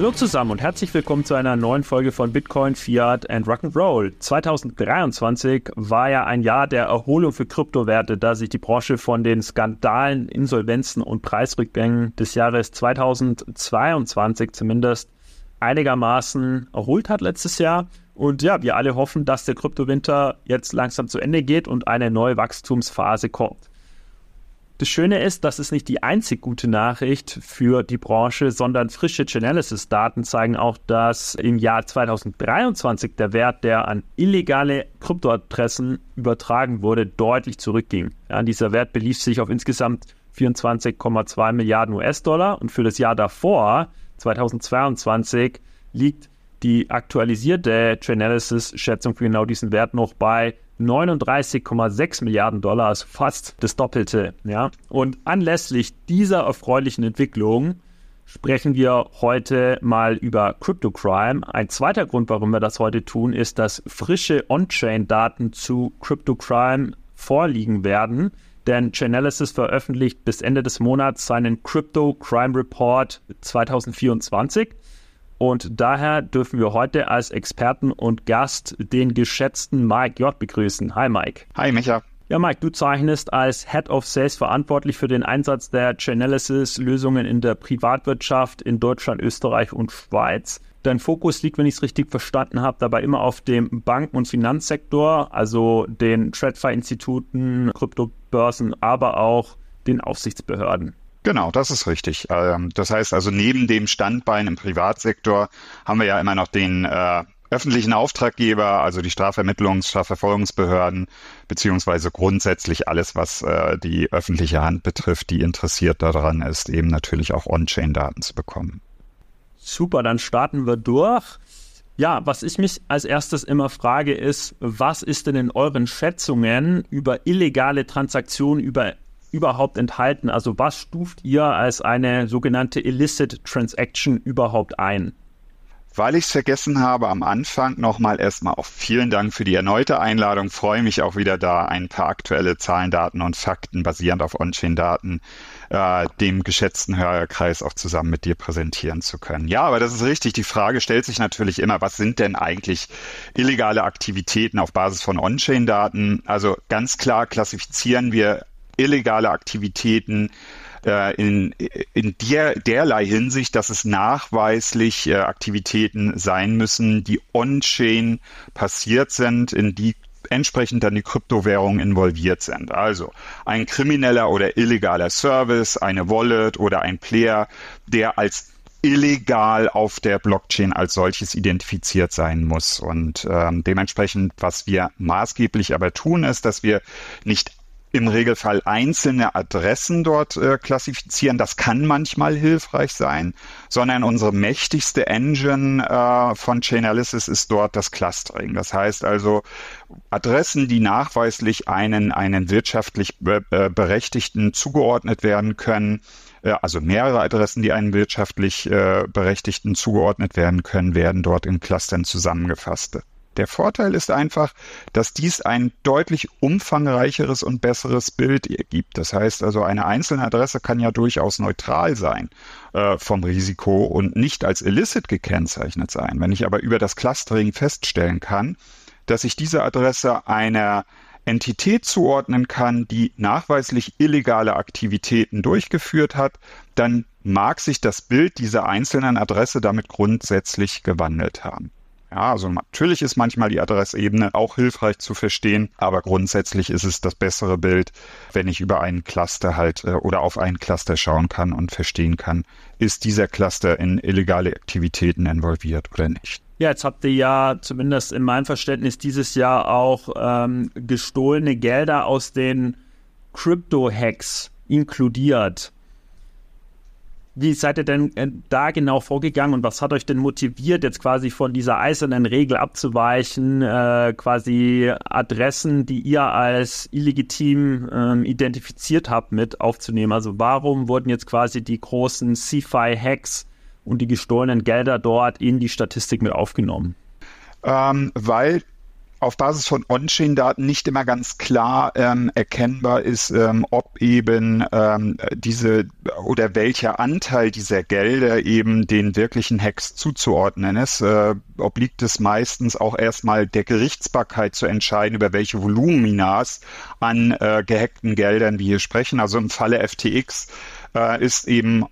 Hallo zusammen und herzlich willkommen zu einer neuen Folge von Bitcoin, Fiat and Rock'n'Roll. 2023 war ja ein Jahr der Erholung für Kryptowerte, da sich die Branche von den Skandalen, Insolvenzen und Preisrückgängen des Jahres 2022 zumindest einigermaßen erholt hat letztes Jahr. Und ja, wir alle hoffen, dass der Kryptowinter jetzt langsam zu Ende geht und eine neue Wachstumsphase kommt. Das Schöne ist, das ist nicht die einzig gute Nachricht für die Branche, sondern frische Chainalysis-Daten zeigen auch, dass im Jahr 2023 der Wert, der an illegale Kryptoadressen übertragen wurde, deutlich zurückging. Ja, dieser Wert belief sich auf insgesamt 24,2 Milliarden US-Dollar und für das Jahr davor, 2022, liegt die aktualisierte Chainalysis-Schätzung für genau diesen Wert noch bei 39,6 Milliarden Dollar, also fast das Doppelte. Ja? Und anlässlich dieser erfreulichen Entwicklung sprechen wir heute mal über Crypto Crime. Ein zweiter Grund, warum wir das heute tun, ist, dass frische On-Chain-Daten zu Crypto Crime vorliegen werden. Denn Chainalysis veröffentlicht bis Ende des Monats seinen Crypto Crime Report 2024. Und daher dürfen wir heute als Experten und Gast den geschätzten Mike J. begrüßen. Hi Mike. Hi Micha. Ja, Mike, du zeichnest als Head of Sales verantwortlich für den Einsatz der Chainalysis-Lösungen in der Privatwirtschaft in Deutschland, Österreich und Schweiz. Dein Fokus liegt, wenn ich es richtig verstanden habe, dabei immer auf dem Banken- und Finanzsektor, also den TradFi-Instituten, Kryptobörsen, aber auch den Aufsichtsbehörden. Genau, das ist richtig. Ähm, das heißt also, neben dem Standbein im Privatsektor haben wir ja immer noch den äh, öffentlichen Auftraggeber, also die Strafvermittlungs-, Strafverfolgungsbehörden, beziehungsweise grundsätzlich alles, was äh, die öffentliche Hand betrifft, die interessiert daran ist, eben natürlich auch On-Chain-Daten zu bekommen. Super, dann starten wir durch. Ja, was ich mich als erstes immer frage, ist, was ist denn in euren Schätzungen über illegale Transaktionen, über überhaupt enthalten? Also was stuft ihr als eine sogenannte Illicit Transaction überhaupt ein? Weil ich es vergessen habe, am Anfang nochmal erstmal auch vielen Dank für die erneute Einladung. Freue mich auch wieder da, ein paar aktuelle Zahlen, Daten und Fakten basierend auf On-Chain-Daten äh, dem geschätzten Hörerkreis auch zusammen mit dir präsentieren zu können. Ja, aber das ist richtig. Die Frage stellt sich natürlich immer, was sind denn eigentlich illegale Aktivitäten auf Basis von On-Chain-Daten? Also ganz klar klassifizieren wir illegale Aktivitäten äh, in, in der, derlei Hinsicht, dass es nachweislich äh, Aktivitäten sein müssen, die on-chain passiert sind, in die entsprechend dann die Kryptowährungen involviert sind. Also ein krimineller oder illegaler Service, eine Wallet oder ein Player, der als illegal auf der Blockchain als solches identifiziert sein muss. Und ähm, dementsprechend, was wir maßgeblich aber tun, ist, dass wir nicht im Regelfall einzelne Adressen dort äh, klassifizieren. Das kann manchmal hilfreich sein, sondern unsere mächtigste Engine äh, von Chainalysis ist dort das Clustering. Das heißt also Adressen, die nachweislich einen, einen wirtschaftlich be äh, Berechtigten zugeordnet werden können, äh, also mehrere Adressen, die einen wirtschaftlich äh, Berechtigten zugeordnet werden können, werden dort in Clustern zusammengefasst. Der Vorteil ist einfach, dass dies ein deutlich umfangreicheres und besseres Bild ergibt. Das heißt also, eine einzelne Adresse kann ja durchaus neutral sein äh, vom Risiko und nicht als illicit gekennzeichnet sein. Wenn ich aber über das Clustering feststellen kann, dass ich diese Adresse einer Entität zuordnen kann, die nachweislich illegale Aktivitäten durchgeführt hat, dann mag sich das Bild dieser einzelnen Adresse damit grundsätzlich gewandelt haben. Ja, also natürlich ist manchmal die Adressebene auch hilfreich zu verstehen, aber grundsätzlich ist es das bessere Bild, wenn ich über einen Cluster halt äh, oder auf einen Cluster schauen kann und verstehen kann, ist dieser Cluster in illegale Aktivitäten involviert oder nicht. Ja, jetzt habt ihr ja zumindest in meinem Verständnis dieses Jahr auch ähm, gestohlene Gelder aus den Crypto-Hacks inkludiert. Wie seid ihr denn äh, da genau vorgegangen und was hat euch denn motiviert, jetzt quasi von dieser eisernen Regel abzuweichen, äh, quasi Adressen, die ihr als illegitim ähm, identifiziert habt, mit aufzunehmen? Also warum wurden jetzt quasi die großen CFI-Hacks und die gestohlenen Gelder dort in die Statistik mit aufgenommen? Ähm, weil auf Basis von On-Chain-Daten nicht immer ganz klar ähm, erkennbar ist, ähm, ob eben ähm, diese oder welcher Anteil dieser Gelder eben den wirklichen Hacks zuzuordnen ist. Äh, obliegt es meistens auch erstmal der Gerichtsbarkeit zu entscheiden, über welche Voluminas an äh, gehackten Geldern wir hier sprechen. Also im Falle FTX äh, ist eben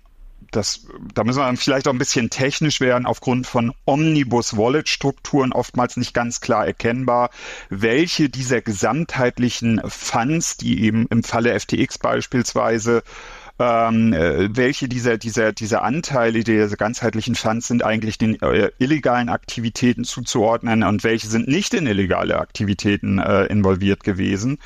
das, da müssen wir vielleicht auch ein bisschen technisch werden, aufgrund von Omnibus-Wallet-Strukturen oftmals nicht ganz klar erkennbar, welche dieser gesamtheitlichen Funds, die eben im Falle FTX beispielsweise ähm, äh, welche dieser, dieser, dieser Anteile dieser ganzheitlichen Funds sind eigentlich den äh, illegalen Aktivitäten zuzuordnen und welche sind nicht in illegale Aktivitäten äh, involviert gewesen.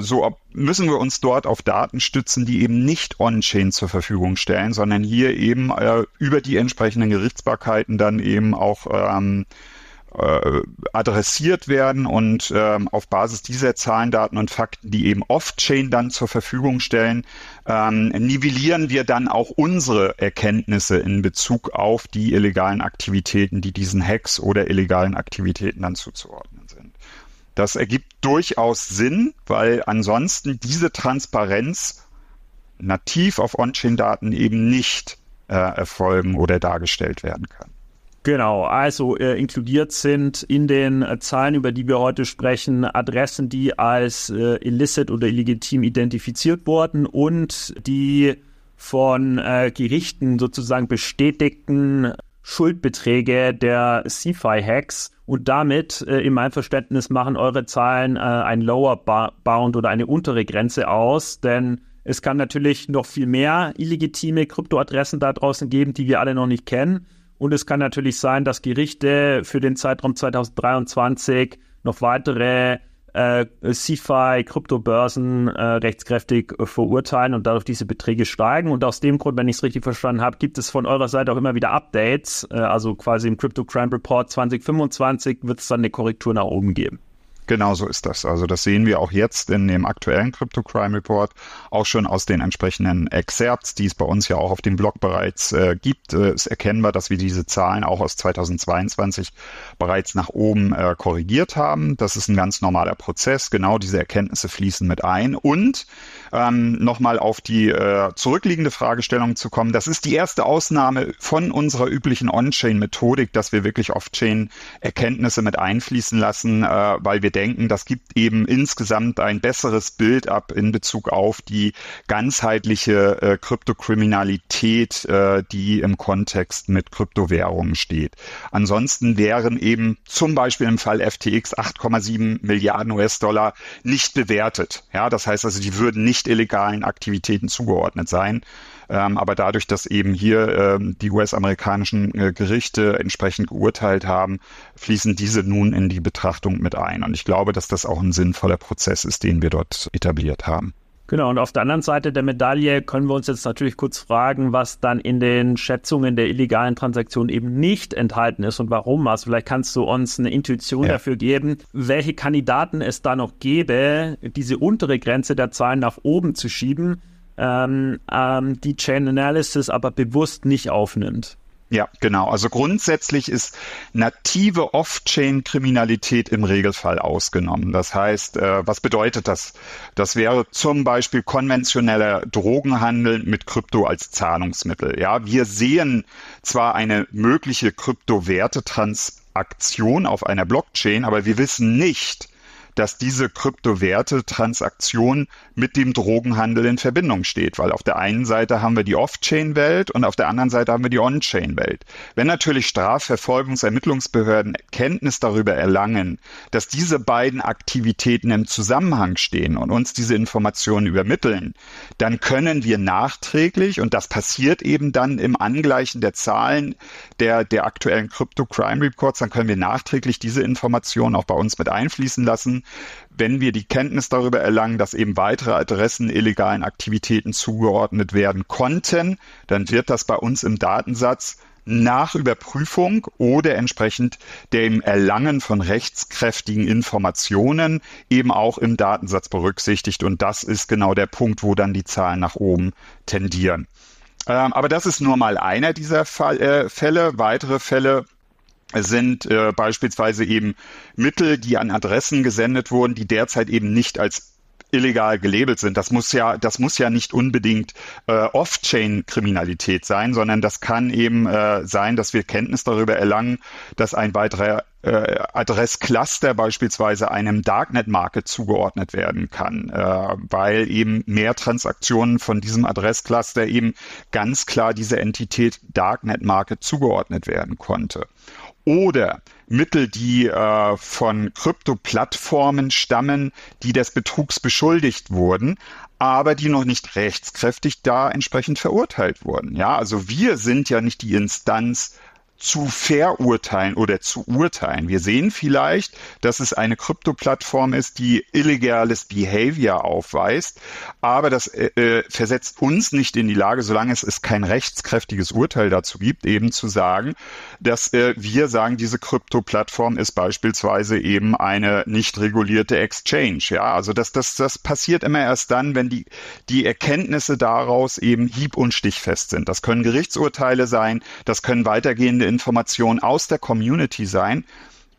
So müssen wir uns dort auf Daten stützen, die eben nicht on-chain zur Verfügung stellen, sondern hier eben äh, über die entsprechenden Gerichtsbarkeiten dann eben auch ähm, äh, adressiert werden und ähm, auf Basis dieser Zahlen, Daten und Fakten, die eben off-chain dann zur Verfügung stellen, ähm, nivellieren wir dann auch unsere Erkenntnisse in Bezug auf die illegalen Aktivitäten, die diesen Hacks oder illegalen Aktivitäten dann zuzuordnen. Das ergibt durchaus Sinn, weil ansonsten diese Transparenz nativ auf On-Chain-Daten eben nicht äh, erfolgen oder dargestellt werden kann. Genau, also äh, inkludiert sind in den äh, Zahlen, über die wir heute sprechen, Adressen, die als äh, illicit oder illegitim identifiziert wurden und die von äh, Gerichten sozusagen bestätigten Schuldbeträge der CFI-Hacks und damit äh, in meinem Verständnis machen eure Zahlen äh, ein Lower Bound oder eine untere Grenze aus, denn es kann natürlich noch viel mehr illegitime Kryptoadressen da draußen geben, die wir alle noch nicht kennen. Und es kann natürlich sein, dass Gerichte für den Zeitraum 2023 noch weitere äh, CFI, Kryptobörsen äh, rechtskräftig äh, verurteilen und dadurch diese Beträge steigen. Und aus dem Grund, wenn ich es richtig verstanden habe, gibt es von eurer Seite auch immer wieder Updates. Äh, also quasi im Crypto Crime Report 2025 wird es dann eine Korrektur nach oben geben. Genau so ist das. Also das sehen wir auch jetzt in dem aktuellen Crypto Crime Report, auch schon aus den entsprechenden Excerpts, die es bei uns ja auch auf dem Blog bereits äh, gibt, äh, ist erkennbar, dass wir diese Zahlen auch aus 2022 bereits nach oben äh, korrigiert haben. Das ist ein ganz normaler Prozess. Genau diese Erkenntnisse fließen mit ein. Und ähm, nochmal auf die äh, zurückliegende Fragestellung zu kommen, das ist die erste Ausnahme von unserer üblichen On-Chain-Methodik, dass wir wirklich Off-Chain-Erkenntnisse mit einfließen lassen, äh, weil wir denken, das gibt eben insgesamt ein besseres Bild ab in Bezug auf die ganzheitliche äh, Kryptokriminalität, äh, die im Kontext mit Kryptowährungen steht. Ansonsten wären eben zum Beispiel im Fall FTX 8,7 Milliarden US-Dollar nicht bewertet. Ja, das heißt also, die würden nicht illegalen Aktivitäten zugeordnet sein. Ähm, aber dadurch, dass eben hier ähm, die US-amerikanischen äh, Gerichte entsprechend geurteilt haben, fließen diese nun in die Betrachtung mit ein. Und ich glaube, dass das auch ein sinnvoller Prozess ist, den wir dort etabliert haben. Genau, und auf der anderen Seite der Medaille können wir uns jetzt natürlich kurz fragen, was dann in den Schätzungen der illegalen Transaktionen eben nicht enthalten ist und warum. Also vielleicht kannst du uns eine Intuition ja. dafür geben, welche Kandidaten es da noch gäbe, diese untere Grenze der Zahlen nach oben zu schieben, ähm, ähm, die Chain Analysis aber bewusst nicht aufnimmt. Ja, genau. Also grundsätzlich ist native Off-Chain-Kriminalität im Regelfall ausgenommen. Das heißt, äh, was bedeutet das? Das wäre zum Beispiel konventioneller Drogenhandel mit Krypto als Zahlungsmittel. Ja, wir sehen zwar eine mögliche Kryptowertetransaktion auf einer Blockchain, aber wir wissen nicht, dass diese Kryptowerte-Transaktion mit dem Drogenhandel in Verbindung steht, weil auf der einen Seite haben wir die Off-Chain-Welt und auf der anderen Seite haben wir die On-Chain-Welt. Wenn natürlich Strafverfolgungsermittlungsbehörden Kenntnis darüber erlangen, dass diese beiden Aktivitäten im Zusammenhang stehen und uns diese Informationen übermitteln, dann können wir nachträglich, und das passiert eben dann im Angleichen der Zahlen der, der aktuellen Crypto-Crime Reports, dann können wir nachträglich diese Informationen auch bei uns mit einfließen lassen wenn wir die Kenntnis darüber erlangen, dass eben weitere Adressen illegalen Aktivitäten zugeordnet werden konnten, dann wird das bei uns im Datensatz nach Überprüfung oder entsprechend dem Erlangen von rechtskräftigen Informationen eben auch im Datensatz berücksichtigt. Und das ist genau der Punkt, wo dann die Zahlen nach oben tendieren. Ähm, aber das ist nur mal einer dieser Fall, äh, Fälle. Weitere Fälle sind äh, beispielsweise eben Mittel, die an Adressen gesendet wurden, die derzeit eben nicht als illegal gelabelt sind. Das muss ja, das muss ja nicht unbedingt äh, Off-Chain-Kriminalität sein, sondern das kann eben äh, sein, dass wir Kenntnis darüber erlangen, dass ein weiterer äh, Adresscluster beispielsweise einem Darknet-Market zugeordnet werden kann, äh, weil eben mehr Transaktionen von diesem Adresscluster eben ganz klar dieser Entität Darknet-Market zugeordnet werden konnte oder Mittel, die äh, von Krypto-Plattformen stammen, die des Betrugs beschuldigt wurden, aber die noch nicht rechtskräftig da entsprechend verurteilt wurden. Ja, also wir sind ja nicht die Instanz zu verurteilen oder zu urteilen. Wir sehen vielleicht, dass es eine Krypto-Plattform ist, die illegales Behavior aufweist, aber das äh, äh, versetzt uns nicht in die Lage, solange es, es kein rechtskräftiges Urteil dazu gibt, eben zu sagen, dass äh, wir sagen, diese Krypto-Plattform ist beispielsweise eben eine nicht regulierte Exchange. Ja, also das, das, das passiert immer erst dann, wenn die, die Erkenntnisse daraus eben hieb- und stichfest sind. Das können Gerichtsurteile sein, das können weitergehende Informationen aus der Community sein.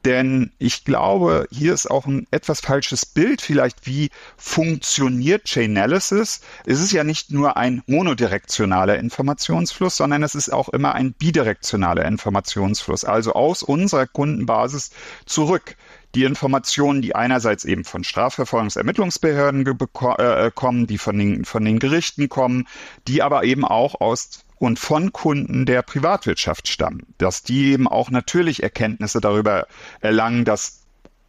Denn ich glaube, hier ist auch ein etwas falsches Bild vielleicht, wie funktioniert Chainalysis. Es ist ja nicht nur ein monodirektionaler Informationsfluss, sondern es ist auch immer ein bidirektionaler Informationsfluss. Also aus unserer Kundenbasis zurück die Informationen, die einerseits eben von Strafverfolgungsermittlungsbehörden äh, kommen, die von den, von den Gerichten kommen, die aber eben auch aus und von Kunden der Privatwirtschaft stammen, dass die eben auch natürlich Erkenntnisse darüber erlangen, dass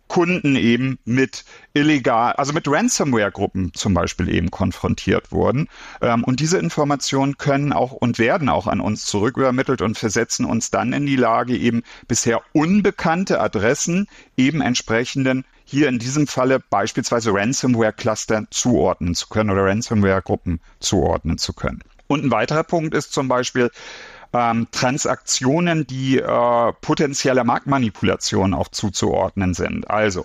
Kunden eben mit illegal, also mit Ransomware-Gruppen zum Beispiel eben konfrontiert wurden. Ähm, und diese Informationen können auch und werden auch an uns zurückübermittelt und versetzen uns dann in die Lage, eben bisher unbekannte Adressen eben entsprechenden hier in diesem Falle beispielsweise Ransomware-Cluster zuordnen zu können oder Ransomware-Gruppen zuordnen zu können. Und ein weiterer Punkt ist zum Beispiel ähm, Transaktionen, die äh, potenzieller Marktmanipulation auch zuzuordnen sind. Also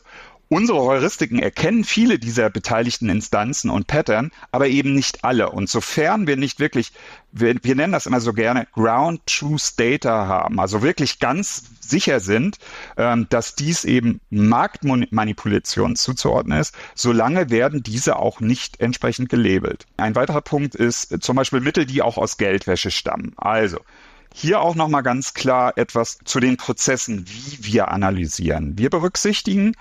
Unsere Heuristiken erkennen viele dieser beteiligten Instanzen und Pattern, aber eben nicht alle. Und sofern wir nicht wirklich, wir, wir nennen das immer so gerne Ground Truth Data haben, also wirklich ganz sicher sind, ähm, dass dies eben Marktmanipulation zuzuordnen ist, solange werden diese auch nicht entsprechend gelabelt. Ein weiterer Punkt ist zum Beispiel Mittel, die auch aus Geldwäsche stammen. Also hier auch nochmal ganz klar etwas zu den Prozessen, wie wir analysieren. Wir berücksichtigen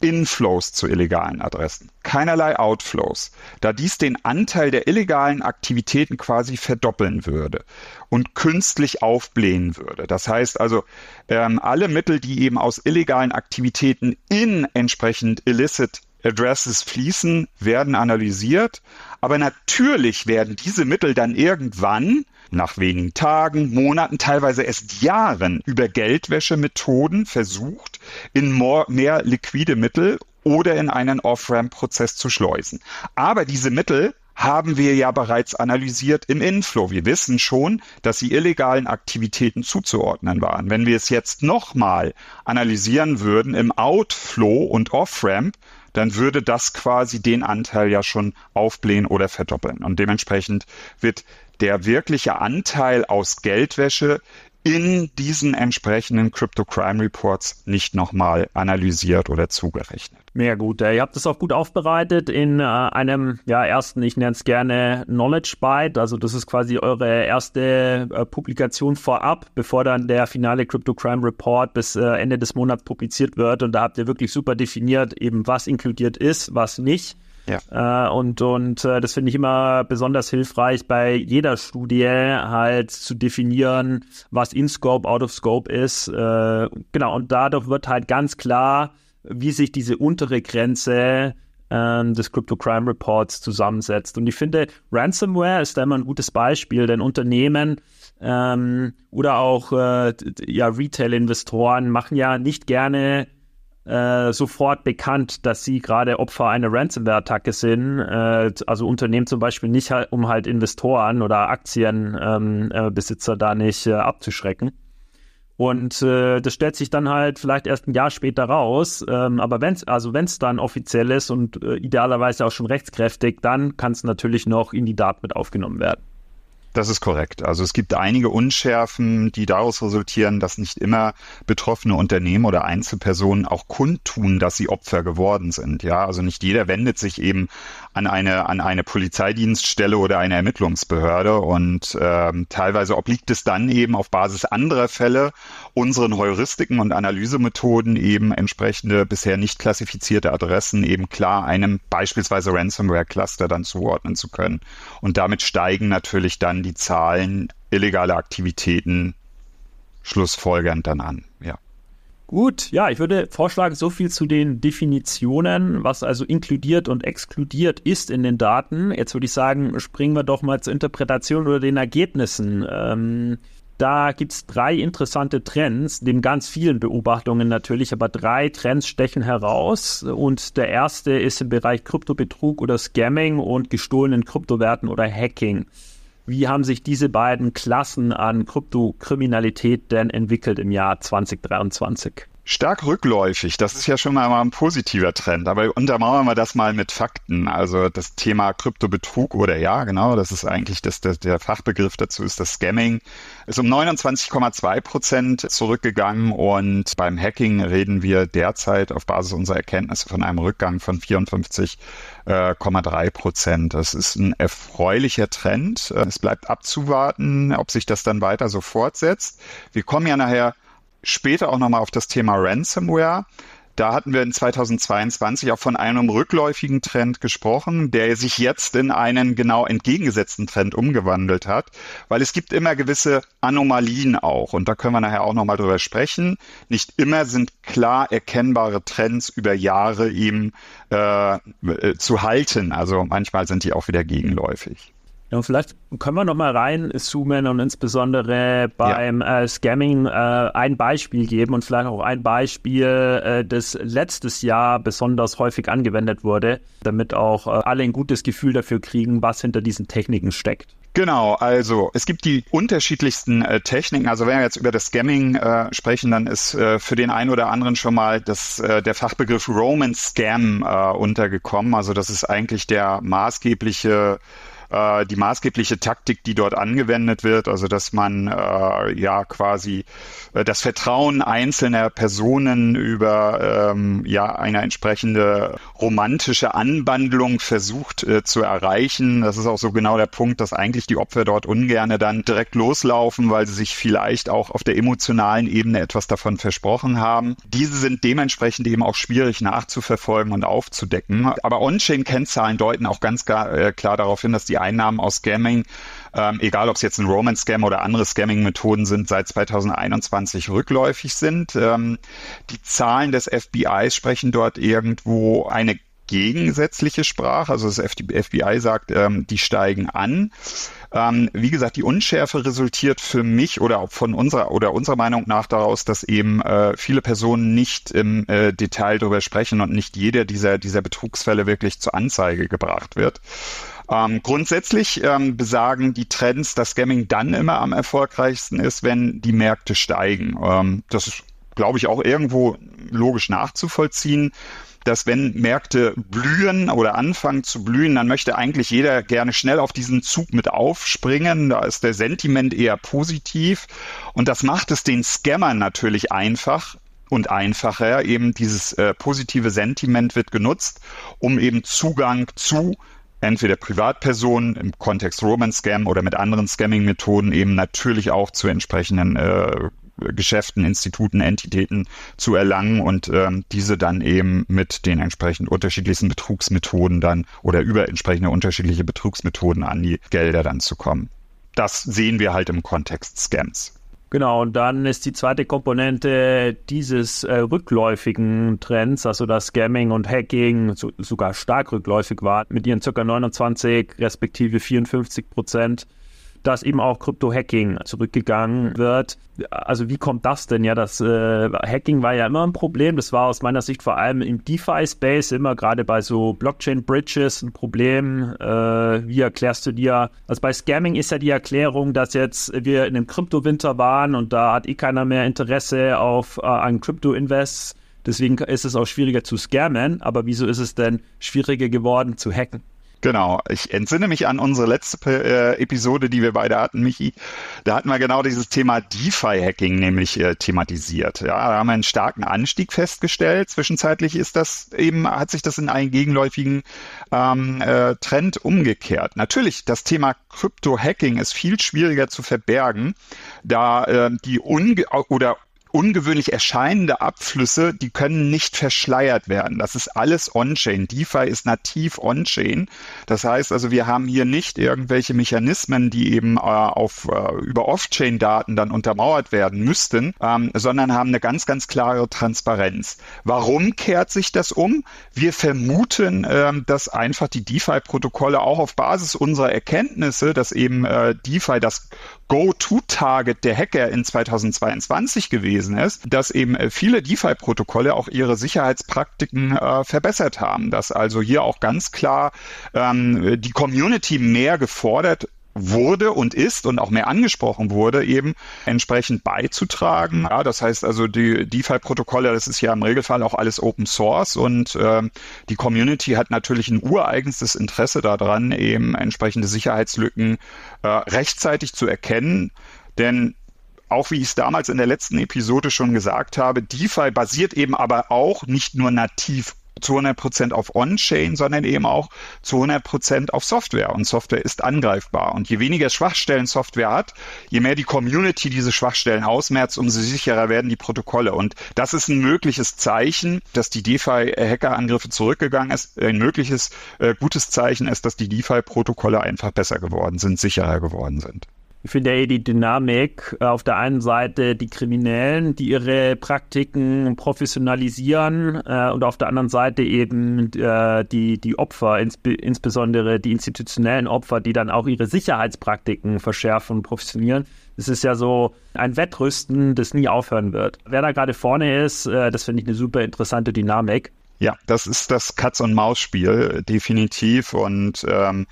Inflows zu illegalen Adressen, keinerlei Outflows, da dies den Anteil der illegalen Aktivitäten quasi verdoppeln würde und künstlich aufblähen würde. Das heißt also, ähm, alle Mittel, die eben aus illegalen Aktivitäten in entsprechend illicit Addresses fließen, werden analysiert, aber natürlich werden diese Mittel dann irgendwann nach wenigen Tagen, Monaten, teilweise erst Jahren über Geldwäschemethoden versucht, in more, mehr liquide Mittel oder in einen Off-Ramp-Prozess zu schleusen. Aber diese Mittel haben wir ja bereits analysiert im Inflow. Wir wissen schon, dass sie illegalen Aktivitäten zuzuordnen waren. Wenn wir es jetzt nochmal analysieren würden im Outflow und Off-Ramp, dann würde das quasi den Anteil ja schon aufblähen oder verdoppeln. Und dementsprechend wird der wirkliche Anteil aus Geldwäsche in diesen entsprechenden Crypto Crime Reports nicht nochmal analysiert oder zugerechnet. Mehr gut. Ihr habt es auch gut aufbereitet in äh, einem ja, ersten, ich nenne es gerne Knowledge Byte. Also das ist quasi eure erste äh, Publikation vorab, bevor dann der finale Crypto Crime Report bis äh, Ende des Monats publiziert wird. Und da habt ihr wirklich super definiert, eben was inkludiert ist, was nicht. Ja. Äh, und und äh, das finde ich immer besonders hilfreich bei jeder Studie halt zu definieren, was in Scope, out of Scope ist. Äh, genau, und dadurch wird halt ganz klar, wie sich diese untere Grenze ähm, des Crypto Crime Reports zusammensetzt. Und ich finde, Ransomware ist da immer ein gutes Beispiel, denn Unternehmen ähm, oder auch äh, ja, Retail-Investoren machen ja nicht gerne äh, sofort bekannt, dass sie gerade Opfer einer Ransomware-Attacke sind. Äh, also Unternehmen zum Beispiel nicht, halt, um halt Investoren oder Aktienbesitzer ähm, äh, da nicht äh, abzuschrecken. Und äh, das stellt sich dann halt vielleicht erst ein Jahr später raus. Ähm, aber wenn es also wenn's dann offiziell ist und idealerweise auch schon rechtskräftig, dann kann es natürlich noch in die Daten mit aufgenommen werden. Das ist korrekt. Also es gibt einige Unschärfen, die daraus resultieren, dass nicht immer betroffene Unternehmen oder Einzelpersonen auch kundtun, dass sie Opfer geworden sind. Ja, also nicht jeder wendet sich eben an eine an eine Polizeidienststelle oder eine Ermittlungsbehörde und ähm, teilweise obliegt es dann eben auf Basis anderer Fälle unseren Heuristiken und Analysemethoden eben entsprechende bisher nicht klassifizierte Adressen eben klar einem beispielsweise Ransomware-Cluster dann zuordnen zu können. Und damit steigen natürlich dann die Zahlen illegaler Aktivitäten schlussfolgernd dann an. Ja. Gut, ja, ich würde vorschlagen, so viel zu den Definitionen, was also inkludiert und exkludiert ist in den Daten. Jetzt würde ich sagen, springen wir doch mal zur Interpretation oder den Ergebnissen. Ähm, da gibt es drei interessante Trends, neben ganz vielen Beobachtungen natürlich, aber drei Trends stechen heraus. Und der erste ist im Bereich Kryptobetrug oder Scamming und gestohlenen Kryptowerten oder Hacking. Wie haben sich diese beiden Klassen an Kryptokriminalität denn entwickelt im Jahr 2023? Stark rückläufig, das ist ja schon mal ein positiver Trend, aber untermauern wir das mal mit Fakten. Also das Thema Kryptobetrug oder ja, genau, das ist eigentlich das, das, der Fachbegriff dazu ist das Scamming, ist um 29,2 Prozent zurückgegangen und beim Hacking reden wir derzeit auf Basis unserer Erkenntnisse von einem Rückgang von 54,3 Prozent. Das ist ein erfreulicher Trend. Es bleibt abzuwarten, ob sich das dann weiter so fortsetzt. Wir kommen ja nachher später auch nochmal auf das Thema Ransomware. Da hatten wir in 2022 auch von einem rückläufigen Trend gesprochen, der sich jetzt in einen genau entgegengesetzten Trend umgewandelt hat, weil es gibt immer gewisse Anomalien auch und da können wir nachher auch nochmal drüber sprechen. Nicht immer sind klar erkennbare Trends über Jahre eben äh, äh zu halten, also manchmal sind die auch wieder gegenläufig. Ja, vielleicht können wir noch mal reinzoomen und insbesondere beim ja. äh, Scamming äh, ein Beispiel geben und vielleicht auch ein Beispiel, äh, das letztes Jahr besonders häufig angewendet wurde, damit auch äh, alle ein gutes Gefühl dafür kriegen, was hinter diesen Techniken steckt. Genau, also es gibt die unterschiedlichsten äh, Techniken. Also wenn wir jetzt über das Scamming äh, sprechen, dann ist äh, für den einen oder anderen schon mal das, äh, der Fachbegriff Roman Scam äh, untergekommen. Also das ist eigentlich der maßgebliche äh, die maßgebliche Taktik, die dort angewendet wird, also dass man äh, ja quasi äh, das Vertrauen einzelner Personen über ähm, ja eine entsprechende romantische Anbandlung versucht äh, zu erreichen. Das ist auch so genau der Punkt, dass eigentlich die Opfer dort ungerne dann direkt loslaufen, weil sie sich vielleicht auch auf der emotionalen Ebene etwas davon versprochen haben. Diese sind dementsprechend eben auch schwierig nachzuverfolgen und aufzudecken. Aber On-Chain-Kennzahlen deuten auch ganz äh, klar darauf hin, dass die Einnahmen aus Scamming ähm, egal ob es jetzt ein Roman-Scam oder andere Scamming-Methoden sind, seit 2021 rückläufig sind. Ähm, die Zahlen des FBI sprechen dort irgendwo eine gegensätzliche Sprache. Also das FBI sagt, ähm, die steigen an. Ähm, wie gesagt, die Unschärfe resultiert für mich oder auch von unserer oder unserer Meinung nach daraus, dass eben äh, viele Personen nicht im äh, Detail darüber sprechen und nicht jeder dieser dieser Betrugsfälle wirklich zur Anzeige gebracht wird. Ähm, grundsätzlich ähm, besagen die Trends, dass Scamming dann immer am erfolgreichsten ist, wenn die Märkte steigen. Ähm, das ist, glaube ich, auch irgendwo logisch nachzuvollziehen dass wenn Märkte blühen oder anfangen zu blühen, dann möchte eigentlich jeder gerne schnell auf diesen Zug mit aufspringen. Da ist der Sentiment eher positiv. Und das macht es den Scammern natürlich einfach, und einfacher. Eben dieses äh, positive Sentiment wird genutzt, um eben Zugang zu entweder Privatpersonen im Kontext Roman Scam oder mit anderen Scamming-Methoden eben natürlich auch zu entsprechenden äh, Geschäften, Instituten, Entitäten zu erlangen und ähm, diese dann eben mit den entsprechend unterschiedlichsten Betrugsmethoden dann oder über entsprechende unterschiedliche Betrugsmethoden an die Gelder dann zu kommen. Das sehen wir halt im Kontext Scams. Genau, und dann ist die zweite Komponente dieses äh, rückläufigen Trends, also dass Scamming und Hacking so, sogar stark rückläufig war, mit ihren ca. 29 respektive 54 Prozent dass eben auch Krypto-Hacking zurückgegangen wird. Also wie kommt das denn? Ja, das äh, Hacking war ja immer ein Problem. Das war aus meiner Sicht vor allem im DeFi-Space immer gerade bei so Blockchain-Bridges ein Problem. Äh, wie erklärst du dir? Also bei Scamming ist ja die Erklärung, dass jetzt wir in einem Kryptowinter waren und da hat eh keiner mehr Interesse auf äh, an Krypto-Invests. Deswegen ist es auch schwieriger zu scammen. Aber wieso ist es denn schwieriger geworden zu hacken? Genau. Ich entsinne mich an unsere letzte äh, Episode, die wir beide hatten, Michi. Da hatten wir genau dieses Thema DeFi-Hacking nämlich äh, thematisiert. Ja, da haben wir einen starken Anstieg festgestellt. Zwischenzeitlich ist das eben, hat sich das in einen gegenläufigen ähm, äh, Trend umgekehrt. Natürlich, das Thema Crypto-Hacking ist viel schwieriger zu verbergen, da äh, die unge oder ungewöhnlich erscheinende Abflüsse, die können nicht verschleiert werden. Das ist alles On-Chain. DeFi ist nativ On-Chain. Das heißt also, wir haben hier nicht irgendwelche Mechanismen, die eben äh, auf, äh, über Off-Chain-Daten dann untermauert werden müssten, ähm, sondern haben eine ganz, ganz klare Transparenz. Warum kehrt sich das um? Wir vermuten, ähm, dass einfach die DeFi-Protokolle auch auf Basis unserer Erkenntnisse, dass eben äh, DeFi das Go-To-Target der Hacker in 2022 gewesen ist, dass eben äh, viele DeFi-Protokolle auch ihre Sicherheitspraktiken äh, verbessert haben, dass also hier auch ganz klar ähm, die Community mehr gefordert wurde und ist und auch mehr angesprochen wurde, eben entsprechend beizutragen. Ja, das heißt also, die DeFi-Protokolle, das ist ja im Regelfall auch alles Open Source und äh, die Community hat natürlich ein ureigenstes Interesse daran, eben entsprechende Sicherheitslücken äh, rechtzeitig zu erkennen. Denn auch wie ich es damals in der letzten Episode schon gesagt habe, DeFi basiert eben aber auch nicht nur nativ zu 100 Prozent auf On-Chain, sondern eben auch zu 100 Prozent auf Software. Und Software ist angreifbar. Und je weniger Schwachstellen Software hat, je mehr die Community diese Schwachstellen ausmerzt, umso sicherer werden die Protokolle. Und das ist ein mögliches Zeichen, dass die DeFi-Hackerangriffe zurückgegangen ist. Ein mögliches äh, gutes Zeichen ist, dass die DeFi-Protokolle einfach besser geworden sind, sicherer geworden sind. Ich finde ja die Dynamik äh, auf der einen Seite die Kriminellen, die ihre Praktiken professionalisieren äh, und auf der anderen Seite eben äh, die, die Opfer, ins, insbesondere die institutionellen Opfer, die dann auch ihre Sicherheitspraktiken verschärfen und professionieren. Es ist ja so ein Wettrüsten, das nie aufhören wird. Wer da gerade vorne ist, äh, das finde ich eine super interessante Dynamik. Ja, das ist das Katz-und-Maus-Spiel, definitiv. Und ähm, äh,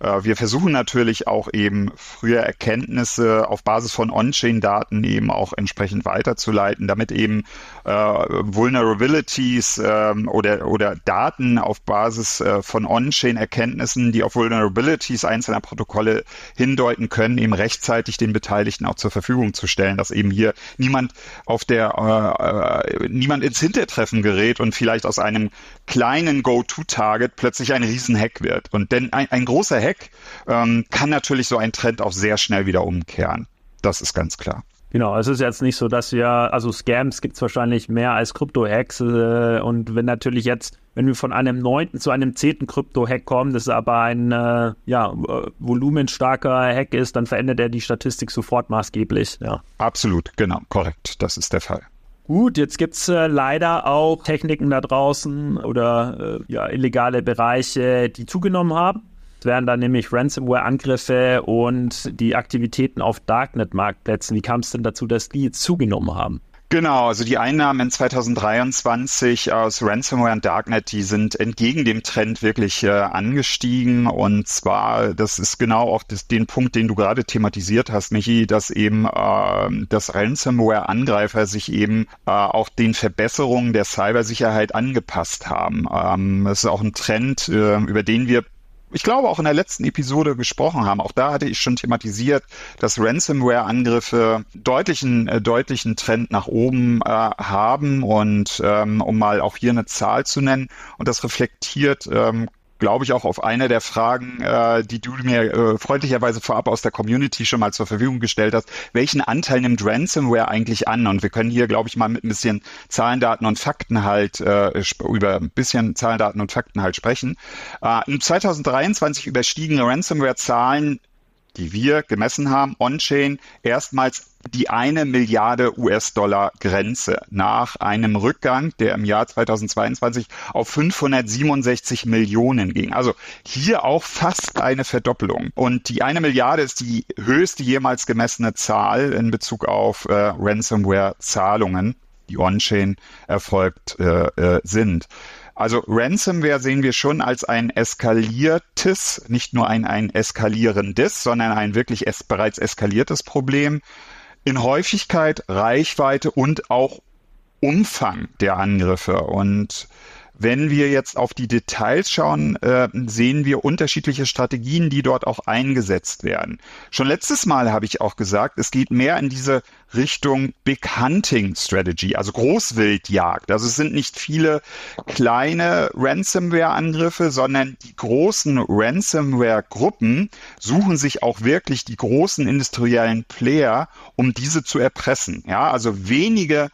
wir versuchen natürlich auch eben frühe Erkenntnisse auf Basis von On-Chain-Daten eben auch entsprechend weiterzuleiten, damit eben äh, Vulnerabilities ähm, oder, oder Daten auf Basis äh, von On-Chain-Erkenntnissen, die auf Vulnerabilities einzelner Protokolle hindeuten können, eben rechtzeitig den Beteiligten auch zur Verfügung zu stellen, dass eben hier niemand auf der äh, äh niemand ins Hintertreffen gerät und vielleicht aus einem kleinen Go-To-Target plötzlich ein Riesenhack wird. Und denn ein, ein großer Hack ähm, kann natürlich so einen Trend auch sehr schnell wieder umkehren. Das ist ganz klar. Genau, es ist jetzt nicht so, dass wir, also Scams gibt es wahrscheinlich mehr als Krypto-Hacks. Äh, und wenn natürlich jetzt, wenn wir von einem neunten zu einem zehnten Krypto-Hack kommen, das aber ein äh, ja, äh, volumenstarker Hack ist, dann verändert er die Statistik sofort maßgeblich. Ja. Absolut, genau, korrekt. Das ist der Fall. Gut, jetzt gibt's äh, leider auch Techniken da draußen oder äh, ja, illegale Bereiche, die zugenommen haben. Wären dann nämlich Ransomware-Angriffe und die Aktivitäten auf Darknet-Marktplätzen. Wie kam es denn dazu, dass die zugenommen haben? Genau, also die Einnahmen in 2023 aus Ransomware und Darknet, die sind entgegen dem Trend wirklich äh, angestiegen. Und zwar, das ist genau auch das, den Punkt, den du gerade thematisiert hast, Michi, dass eben äh, das Ransomware-Angreifer sich eben äh, auch den Verbesserungen der Cybersicherheit angepasst haben. Ähm, das ist auch ein Trend, äh, über den wir ich glaube, auch in der letzten Episode gesprochen haben. Auch da hatte ich schon thematisiert, dass Ransomware-Angriffe deutlichen, äh, deutlichen Trend nach oben äh, haben. Und ähm, um mal auch hier eine Zahl zu nennen, und das reflektiert ähm, glaube ich, auch auf eine der Fragen, äh, die du mir äh, freundlicherweise vorab aus der Community schon mal zur Verfügung gestellt hast. Welchen Anteil nimmt Ransomware eigentlich an? Und wir können hier, glaube ich, mal mit ein bisschen Zahlen, Daten und Fakten halt äh, über ein bisschen Zahlen, Daten und Fakten halt sprechen. Äh, in 2023 überstiegen Ransomware-Zahlen die wir gemessen haben, on-chain, erstmals die eine Milliarde US-Dollar Grenze nach einem Rückgang, der im Jahr 2022 auf 567 Millionen ging. Also hier auch fast eine Verdoppelung. Und die eine Milliarde ist die höchste jemals gemessene Zahl in Bezug auf äh, Ransomware-Zahlungen, die on-chain erfolgt äh, äh, sind. Also Ransomware sehen wir schon als ein eskaliertes, nicht nur ein, ein eskalierendes, sondern ein wirklich es, bereits eskaliertes Problem in Häufigkeit, Reichweite und auch Umfang der Angriffe. Und wenn wir jetzt auf die Details schauen, äh, sehen wir unterschiedliche Strategien, die dort auch eingesetzt werden. Schon letztes Mal habe ich auch gesagt, es geht mehr in diese Richtung Big Hunting Strategy, also Großwildjagd. Also es sind nicht viele kleine Ransomware-Angriffe, sondern die großen Ransomware-Gruppen suchen sich auch wirklich die großen industriellen Player, um diese zu erpressen. Ja, also wenige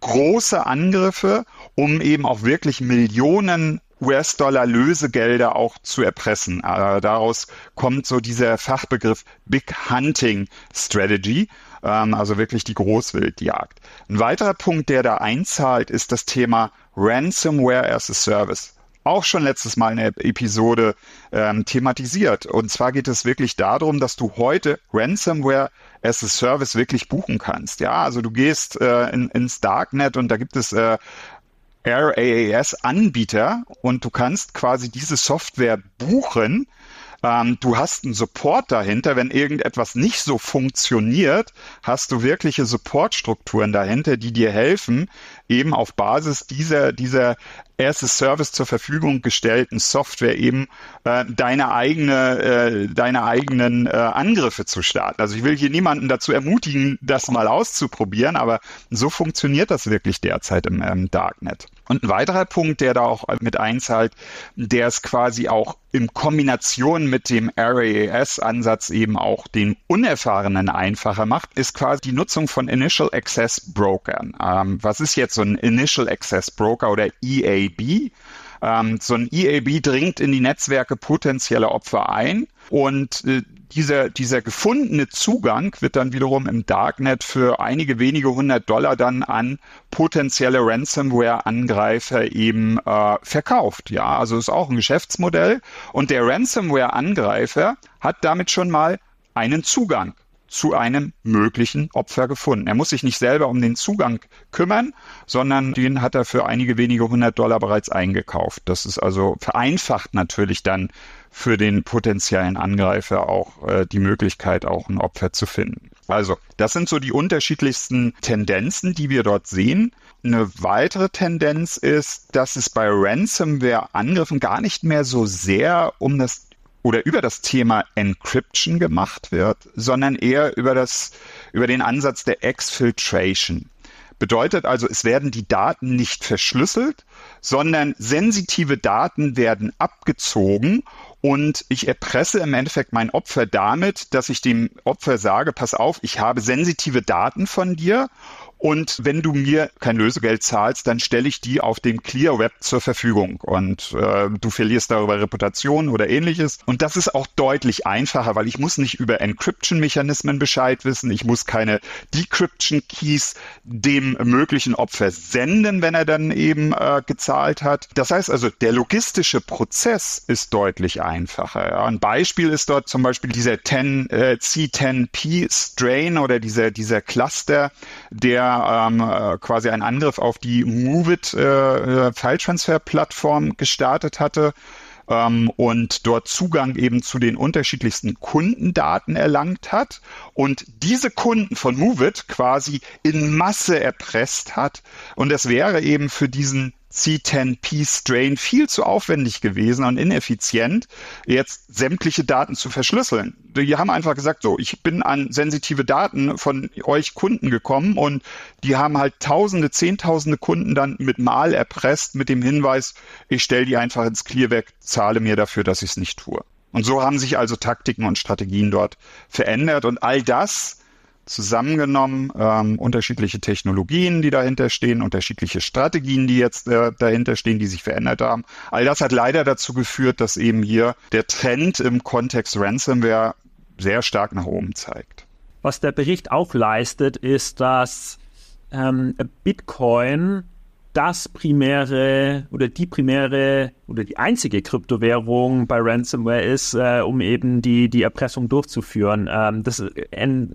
große Angriffe, um eben auch wirklich Millionen US-Dollar Lösegelder auch zu erpressen. Äh, daraus kommt so dieser Fachbegriff Big Hunting Strategy, ähm, also wirklich die Großwildjagd. Ein weiterer Punkt, der da einzahlt, ist das Thema Ransomware as a Service auch schon letztes Mal in der Episode ähm, thematisiert. Und zwar geht es wirklich darum, dass du heute Ransomware as a Service wirklich buchen kannst. Ja, also du gehst äh, in, ins Darknet und da gibt es äh, RAAS-Anbieter und du kannst quasi diese Software buchen ähm, du hast einen Support dahinter. Wenn irgendetwas nicht so funktioniert, hast du wirkliche Supportstrukturen dahinter, die dir helfen, eben auf Basis dieser, dieser a Service zur Verfügung gestellten Software eben äh, deine eigene, äh, deine eigenen äh, Angriffe zu starten. Also ich will hier niemanden dazu ermutigen, das mal auszuprobieren, aber so funktioniert das wirklich derzeit im ähm, Darknet. Und ein weiterer Punkt, der da auch mit einzahlt, der es quasi auch in Kombination mit dem RAAS-Ansatz eben auch den Unerfahrenen einfacher macht, ist quasi die Nutzung von Initial Access Brokern. Ähm, was ist jetzt so ein Initial Access Broker oder EAB? Ähm, so ein EAB dringt in die Netzwerke potenzieller Opfer ein und äh, dieser, dieser gefundene Zugang wird dann wiederum im Darknet für einige wenige hundert Dollar dann an potenzielle Ransomware-Angreifer eben äh, verkauft. Ja, also ist auch ein Geschäftsmodell. Und der Ransomware-Angreifer hat damit schon mal einen Zugang zu einem möglichen Opfer gefunden. Er muss sich nicht selber um den Zugang kümmern, sondern den hat er für einige wenige hundert Dollar bereits eingekauft. Das ist also vereinfacht natürlich dann für den potenziellen Angreifer auch äh, die Möglichkeit, auch ein Opfer zu finden. Also, das sind so die unterschiedlichsten Tendenzen, die wir dort sehen. Eine weitere Tendenz ist, dass es bei Ransomware-Angriffen gar nicht mehr so sehr um das oder über das Thema Encryption gemacht wird, sondern eher über das, über den Ansatz der Exfiltration. Bedeutet also, es werden die Daten nicht verschlüsselt, sondern sensitive Daten werden abgezogen und ich erpresse im Endeffekt mein Opfer damit, dass ich dem Opfer sage, pass auf, ich habe sensitive Daten von dir und wenn du mir kein Lösegeld zahlst, dann stelle ich die auf dem Clear Web zur Verfügung und äh, du verlierst darüber Reputation oder ähnliches. Und das ist auch deutlich einfacher, weil ich muss nicht über Encryption-Mechanismen Bescheid wissen. Ich muss keine Decryption-Keys dem möglichen Opfer senden, wenn er dann eben äh, gezahlt hat. Das heißt also, der logistische Prozess ist deutlich einfacher. Ja. Ein Beispiel ist dort zum Beispiel dieser 10, äh, C10P Strain oder dieser, dieser Cluster, der ähm, äh, quasi einen Angriff auf die Moveit äh, File-Transfer-Plattform gestartet hatte ähm, und dort Zugang eben zu den unterschiedlichsten Kundendaten erlangt hat und diese Kunden von Moveit quasi in Masse erpresst hat. Und es wäre eben für diesen C10P-Strain viel zu aufwendig gewesen und ineffizient, jetzt sämtliche Daten zu verschlüsseln. Die haben einfach gesagt, so, ich bin an sensitive Daten von euch Kunden gekommen und die haben halt tausende, zehntausende Kunden dann mit Mal erpresst mit dem Hinweis, ich stelle die einfach ins Clearback, zahle mir dafür, dass ich es nicht tue. Und so haben sich also Taktiken und Strategien dort verändert und all das zusammengenommen, ähm, unterschiedliche Technologien, die dahinter stehen, unterschiedliche Strategien, die jetzt äh, dahinter stehen, die sich verändert haben. All das hat leider dazu geführt, dass eben hier der Trend im Kontext Ransomware sehr stark nach oben zeigt. Was der Bericht auch leistet, ist, dass ähm, Bitcoin das primäre oder die primäre oder die einzige Kryptowährung bei Ransomware ist, äh, um eben die, die Erpressung durchzuführen. Ähm, das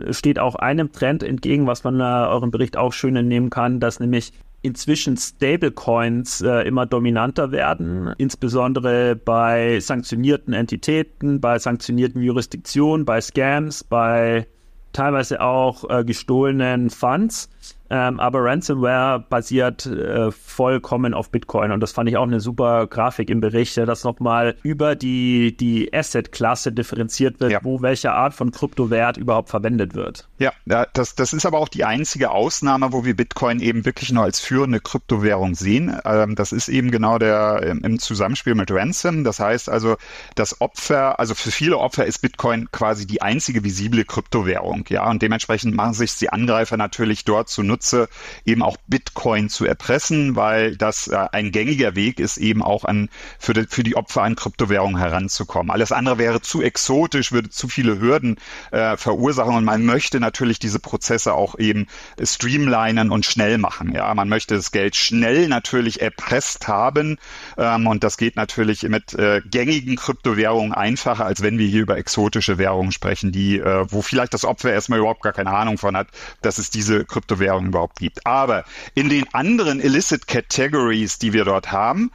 steht auch einem Trend entgegen, was man äh, eurem Bericht auch schön entnehmen kann, dass nämlich inzwischen Stablecoins äh, immer dominanter werden, insbesondere bei sanktionierten Entitäten, bei sanktionierten Jurisdiktionen, bei Scams, bei teilweise auch äh, gestohlenen Funds Ähm, aber Ransomware basiert äh, vollkommen auf Bitcoin und das fand ich auch eine super Grafik im Bericht, ja, dass nochmal über die, die Asset-Klasse differenziert wird, ja. wo welche Art von Kryptowert überhaupt verwendet wird. Ja, das, das ist aber auch die einzige Ausnahme, wo wir Bitcoin eben wirklich nur als führende Kryptowährung sehen. Ähm, das ist eben genau der im Zusammenspiel mit Ransom. Das heißt also, das Opfer, also für viele Opfer ist Bitcoin quasi die einzige visible Kryptowährung, ja, und dementsprechend machen sich die Angreifer natürlich dort zu nutzen nutze, eben auch Bitcoin zu erpressen, weil das äh, ein gängiger Weg ist, eben auch an für die, für die Opfer an Kryptowährungen heranzukommen. Alles andere wäre zu exotisch, würde zu viele Hürden äh, verursachen und man möchte natürlich diese Prozesse auch eben streamlinen und schnell machen. Ja, man möchte das Geld schnell natürlich erpresst haben ähm, und das geht natürlich mit äh, gängigen Kryptowährungen einfacher, als wenn wir hier über exotische Währungen sprechen, die äh, wo vielleicht das Opfer erstmal überhaupt gar keine Ahnung von hat, dass es diese Kryptowährungen überhaupt gibt. Aber in den anderen Illicit Categories, die wir dort haben,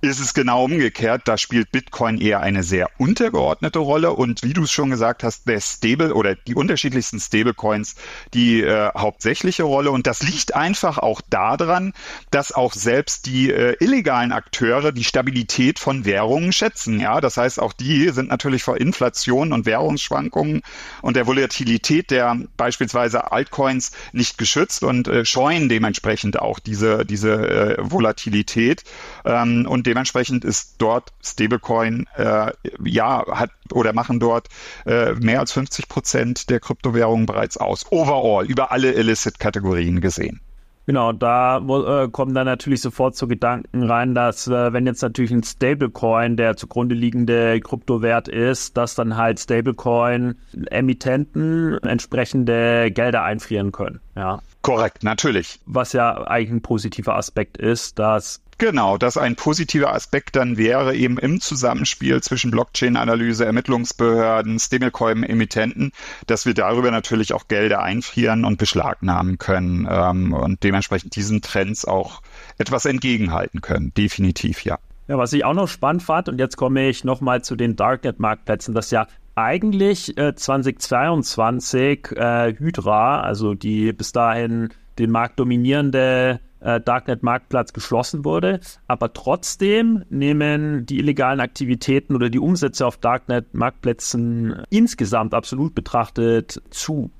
ist es genau umgekehrt. Da spielt Bitcoin eher eine sehr untergeordnete Rolle und wie du es schon gesagt hast, der Stable oder die unterschiedlichsten Stablecoins die äh, hauptsächliche Rolle und das liegt einfach auch daran, dass auch selbst die äh, illegalen Akteure die Stabilität von Währungen schätzen. Ja, das heißt, auch die sind natürlich vor Inflation und Währungsschwankungen und der Volatilität der beispielsweise Altcoins nicht geschützt und äh, scheuen dementsprechend auch diese diese äh, Volatilität ähm, und dementsprechend ist dort Stablecoin, äh, ja, hat oder machen dort äh, mehr als 50 Prozent der Kryptowährungen bereits aus. Overall, über alle Illicit-Kategorien gesehen. Genau, da äh, kommen dann natürlich sofort so Gedanken rein, dass äh, wenn jetzt natürlich ein Stablecoin der zugrunde liegende Kryptowert ist, dass dann halt Stablecoin-Emittenten entsprechende Gelder einfrieren können. Ja. Korrekt, natürlich. Was ja eigentlich ein positiver Aspekt ist, dass Genau, dass ein positiver Aspekt dann wäre, eben im Zusammenspiel zwischen Blockchain-Analyse, Ermittlungsbehörden, Stablecoin-Emittenten, dass wir darüber natürlich auch Gelder einfrieren und beschlagnahmen können ähm, und dementsprechend diesen Trends auch etwas entgegenhalten können. Definitiv, ja. Ja, was ich auch noch spannend fand, und jetzt komme ich nochmal zu den Darknet-Marktplätzen, das ja eigentlich äh, 2022 äh, Hydra, also die bis dahin den Markt dominierende äh, Darknet-Marktplatz geschlossen wurde. Aber trotzdem nehmen die illegalen Aktivitäten oder die Umsätze auf Darknet-Marktplätzen insgesamt absolut betrachtet zu,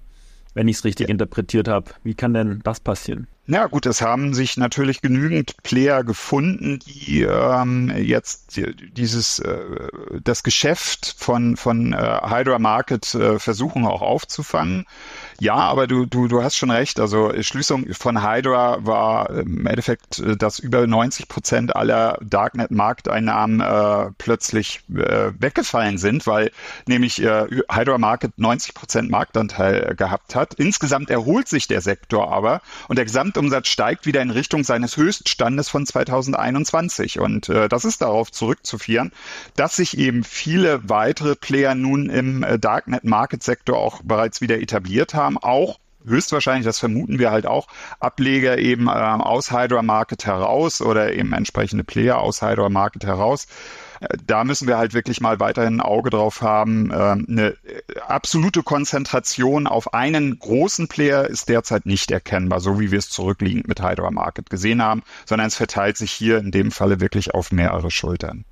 wenn ich es richtig interpretiert habe. Wie kann denn das passieren? Ja gut, es haben sich natürlich genügend Player gefunden, die ähm, jetzt dieses äh, das Geschäft von von äh, Hydra Market äh, versuchen auch aufzufangen. Ja, aber du, du, du hast schon recht. Also Schließung von Hydra war im Endeffekt, äh, dass über 90 Prozent aller Darknet-Markteinnahmen äh, plötzlich äh, weggefallen sind, weil nämlich äh, Hydra Market 90 Prozent Marktanteil gehabt hat. Insgesamt erholt sich der Sektor aber und der Gesamtumsatz steigt wieder in Richtung seines Höchststandes von 2021. Und äh, das ist darauf zurückzuführen, dass sich eben viele weitere Player nun im äh, Darknet-Market-Sektor auch bereits wieder etabliert haben auch höchstwahrscheinlich, das vermuten wir halt auch, Ableger eben äh, aus Hydra Market heraus oder eben entsprechende Player aus Hydra Market heraus. Äh, da müssen wir halt wirklich mal weiterhin ein Auge drauf haben. Ähm, eine absolute Konzentration auf einen großen Player ist derzeit nicht erkennbar, so wie wir es zurückliegend mit Hydra Market gesehen haben, sondern es verteilt sich hier in dem Falle wirklich auf mehrere Schultern.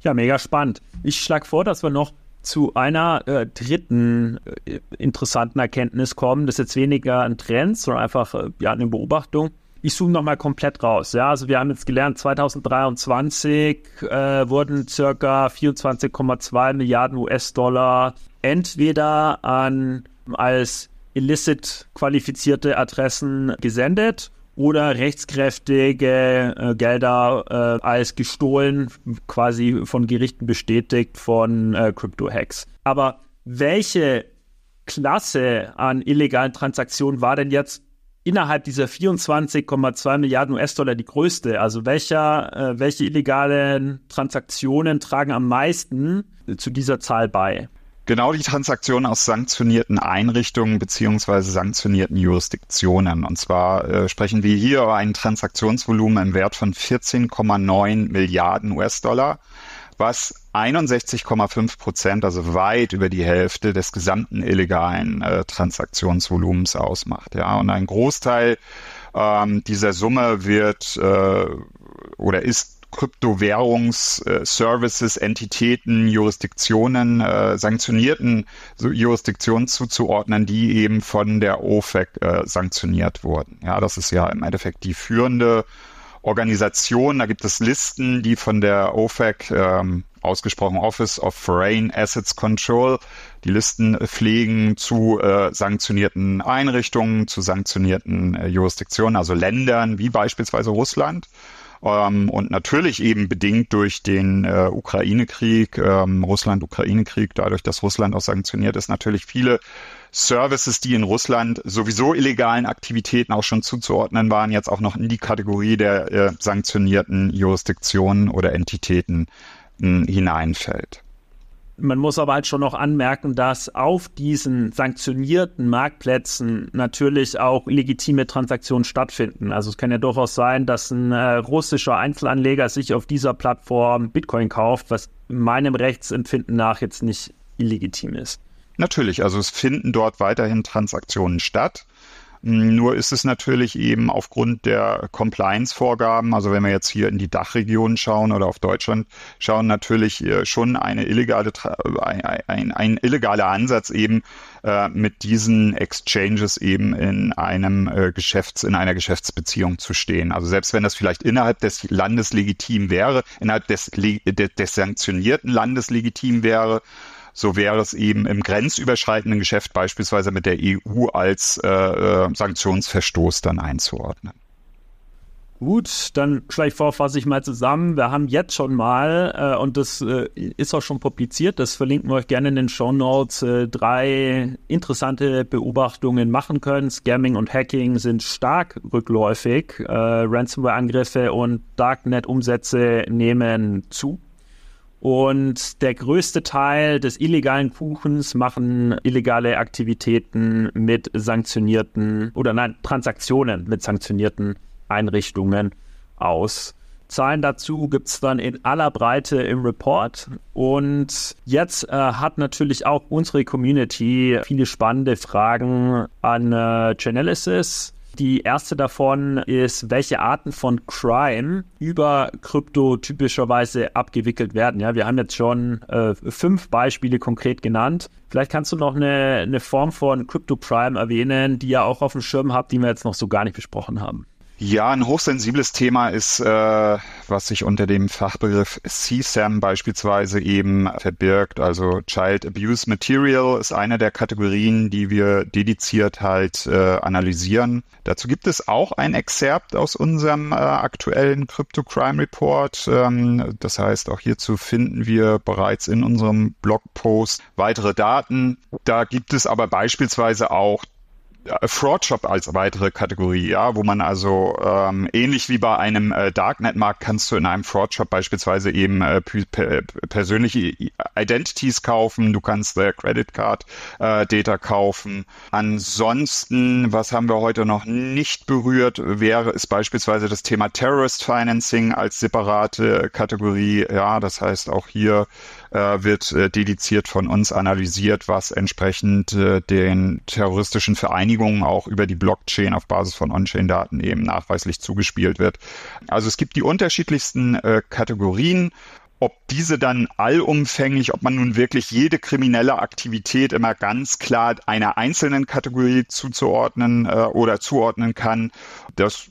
Ja, mega spannend. Ich schlage vor, dass wir noch zu einer äh, dritten äh, interessanten Erkenntnis kommen. Das ist jetzt weniger ein Trend, sondern einfach äh, ja, eine Beobachtung. Ich zoome nochmal komplett raus. Ja, also wir haben jetzt gelernt, 2023 äh, wurden circa 24,2 Milliarden US-Dollar entweder an als illicit qualifizierte Adressen gesendet oder rechtskräftige äh, Gelder äh, als gestohlen, quasi von Gerichten bestätigt von äh, Crypto-Hacks. Aber welche Klasse an illegalen Transaktionen war denn jetzt innerhalb dieser 24,2 Milliarden US-Dollar die größte? Also welcher, äh, welche illegalen Transaktionen tragen am meisten zu dieser Zahl bei? Genau die Transaktionen aus sanktionierten Einrichtungen beziehungsweise sanktionierten Jurisdiktionen. Und zwar äh, sprechen wir hier über ein Transaktionsvolumen im Wert von 14,9 Milliarden US-Dollar was 61,5 Prozent, also weit über die Hälfte des gesamten illegalen äh, Transaktionsvolumens ausmacht. Ja, und ein Großteil ähm, dieser Summe wird äh, oder ist Kryptowährungsservices, Entitäten, Jurisdiktionen, äh, sanktionierten Jurisdiktionen zuzuordnen, die eben von der OFAC äh, sanktioniert wurden. Ja, das ist ja im Endeffekt die führende Organisation. Da gibt es Listen, die von der OFAC, ähm, ausgesprochen Office of Foreign Assets Control, die Listen pflegen zu äh, sanktionierten Einrichtungen, zu sanktionierten äh, Jurisdiktionen, also Ländern wie beispielsweise Russland. Ähm, und natürlich eben bedingt durch den äh, Ukraine-Krieg, ähm, Russland-Ukraine-Krieg, dadurch, dass Russland auch sanktioniert ist, natürlich viele Services, die in Russland sowieso illegalen Aktivitäten auch schon zuzuordnen waren, jetzt auch noch in die Kategorie der äh, sanktionierten Jurisdiktionen oder Entitäten äh, hineinfällt. Man muss aber halt schon noch anmerken, dass auf diesen sanktionierten Marktplätzen natürlich auch legitime Transaktionen stattfinden. Also es kann ja durchaus sein, dass ein äh, russischer Einzelanleger sich auf dieser Plattform Bitcoin kauft, was meinem Rechtsempfinden nach jetzt nicht illegitim ist. Natürlich, also es finden dort weiterhin Transaktionen statt. Nur ist es natürlich eben aufgrund der Compliance-Vorgaben, also wenn wir jetzt hier in die Dachregion schauen oder auf Deutschland schauen, natürlich äh, schon eine illegale, ein, ein, ein illegaler Ansatz eben äh, mit diesen Exchanges eben in einem äh, Geschäfts, in einer Geschäftsbeziehung zu stehen. Also selbst wenn das vielleicht innerhalb des Landes legitim wäre, innerhalb des, des, des sanktionierten Landes legitim wäre, so wäre es eben im grenzüberschreitenden Geschäft beispielsweise mit der EU als äh, äh, Sanktionsverstoß dann einzuordnen. Gut, dann schlage ich vor, fasse ich mal zusammen. Wir haben jetzt schon mal, äh, und das äh, ist auch schon publiziert, das verlinken wir euch gerne in den Show Notes, äh, drei interessante Beobachtungen machen können. Scamming und Hacking sind stark rückläufig. Äh, Ransomware-Angriffe und Darknet-Umsätze nehmen zu. Und der größte Teil des illegalen Kuchens machen illegale Aktivitäten mit sanktionierten oder nein, Transaktionen mit sanktionierten Einrichtungen aus. Zahlen dazu gibt es dann in aller Breite im Report. Und jetzt äh, hat natürlich auch unsere Community viele spannende Fragen an äh, Chainalysis die erste davon ist, welche Arten von Crime über Krypto typischerweise abgewickelt werden. Ja, wir haben jetzt schon äh, fünf Beispiele konkret genannt. Vielleicht kannst du noch eine, eine Form von Crypto Crime erwähnen, die ihr auch auf dem Schirm habt, die wir jetzt noch so gar nicht besprochen haben. Ja, ein hochsensibles Thema ist, äh, was sich unter dem Fachbegriff CSAM beispielsweise eben verbirgt. Also Child Abuse Material ist eine der Kategorien, die wir dediziert halt äh, analysieren. Dazu gibt es auch ein Excerpt aus unserem äh, aktuellen Crypto Crime Report. Ähm, das heißt, auch hierzu finden wir bereits in unserem Blogpost weitere Daten. Da gibt es aber beispielsweise auch Fraudshop als weitere Kategorie, ja, wo man also ähm, ähnlich wie bei einem äh, Darknet-Markt kannst du in einem Fraudshop beispielsweise eben äh, persönliche Identities kaufen, du kannst äh, Credit Card äh, Data kaufen. Ansonsten, was haben wir heute noch nicht berührt, wäre es beispielsweise das Thema Terrorist Financing als separate Kategorie. Ja, das heißt auch hier äh, wird äh, dediziert von uns analysiert, was entsprechend äh, den terroristischen Vereinigungen auch über die Blockchain auf Basis von On-Chain-Daten eben nachweislich zugespielt wird. Also es gibt die unterschiedlichsten äh, Kategorien ob diese dann allumfänglich, ob man nun wirklich jede kriminelle Aktivität immer ganz klar einer einzelnen Kategorie zuzuordnen äh, oder zuordnen kann, das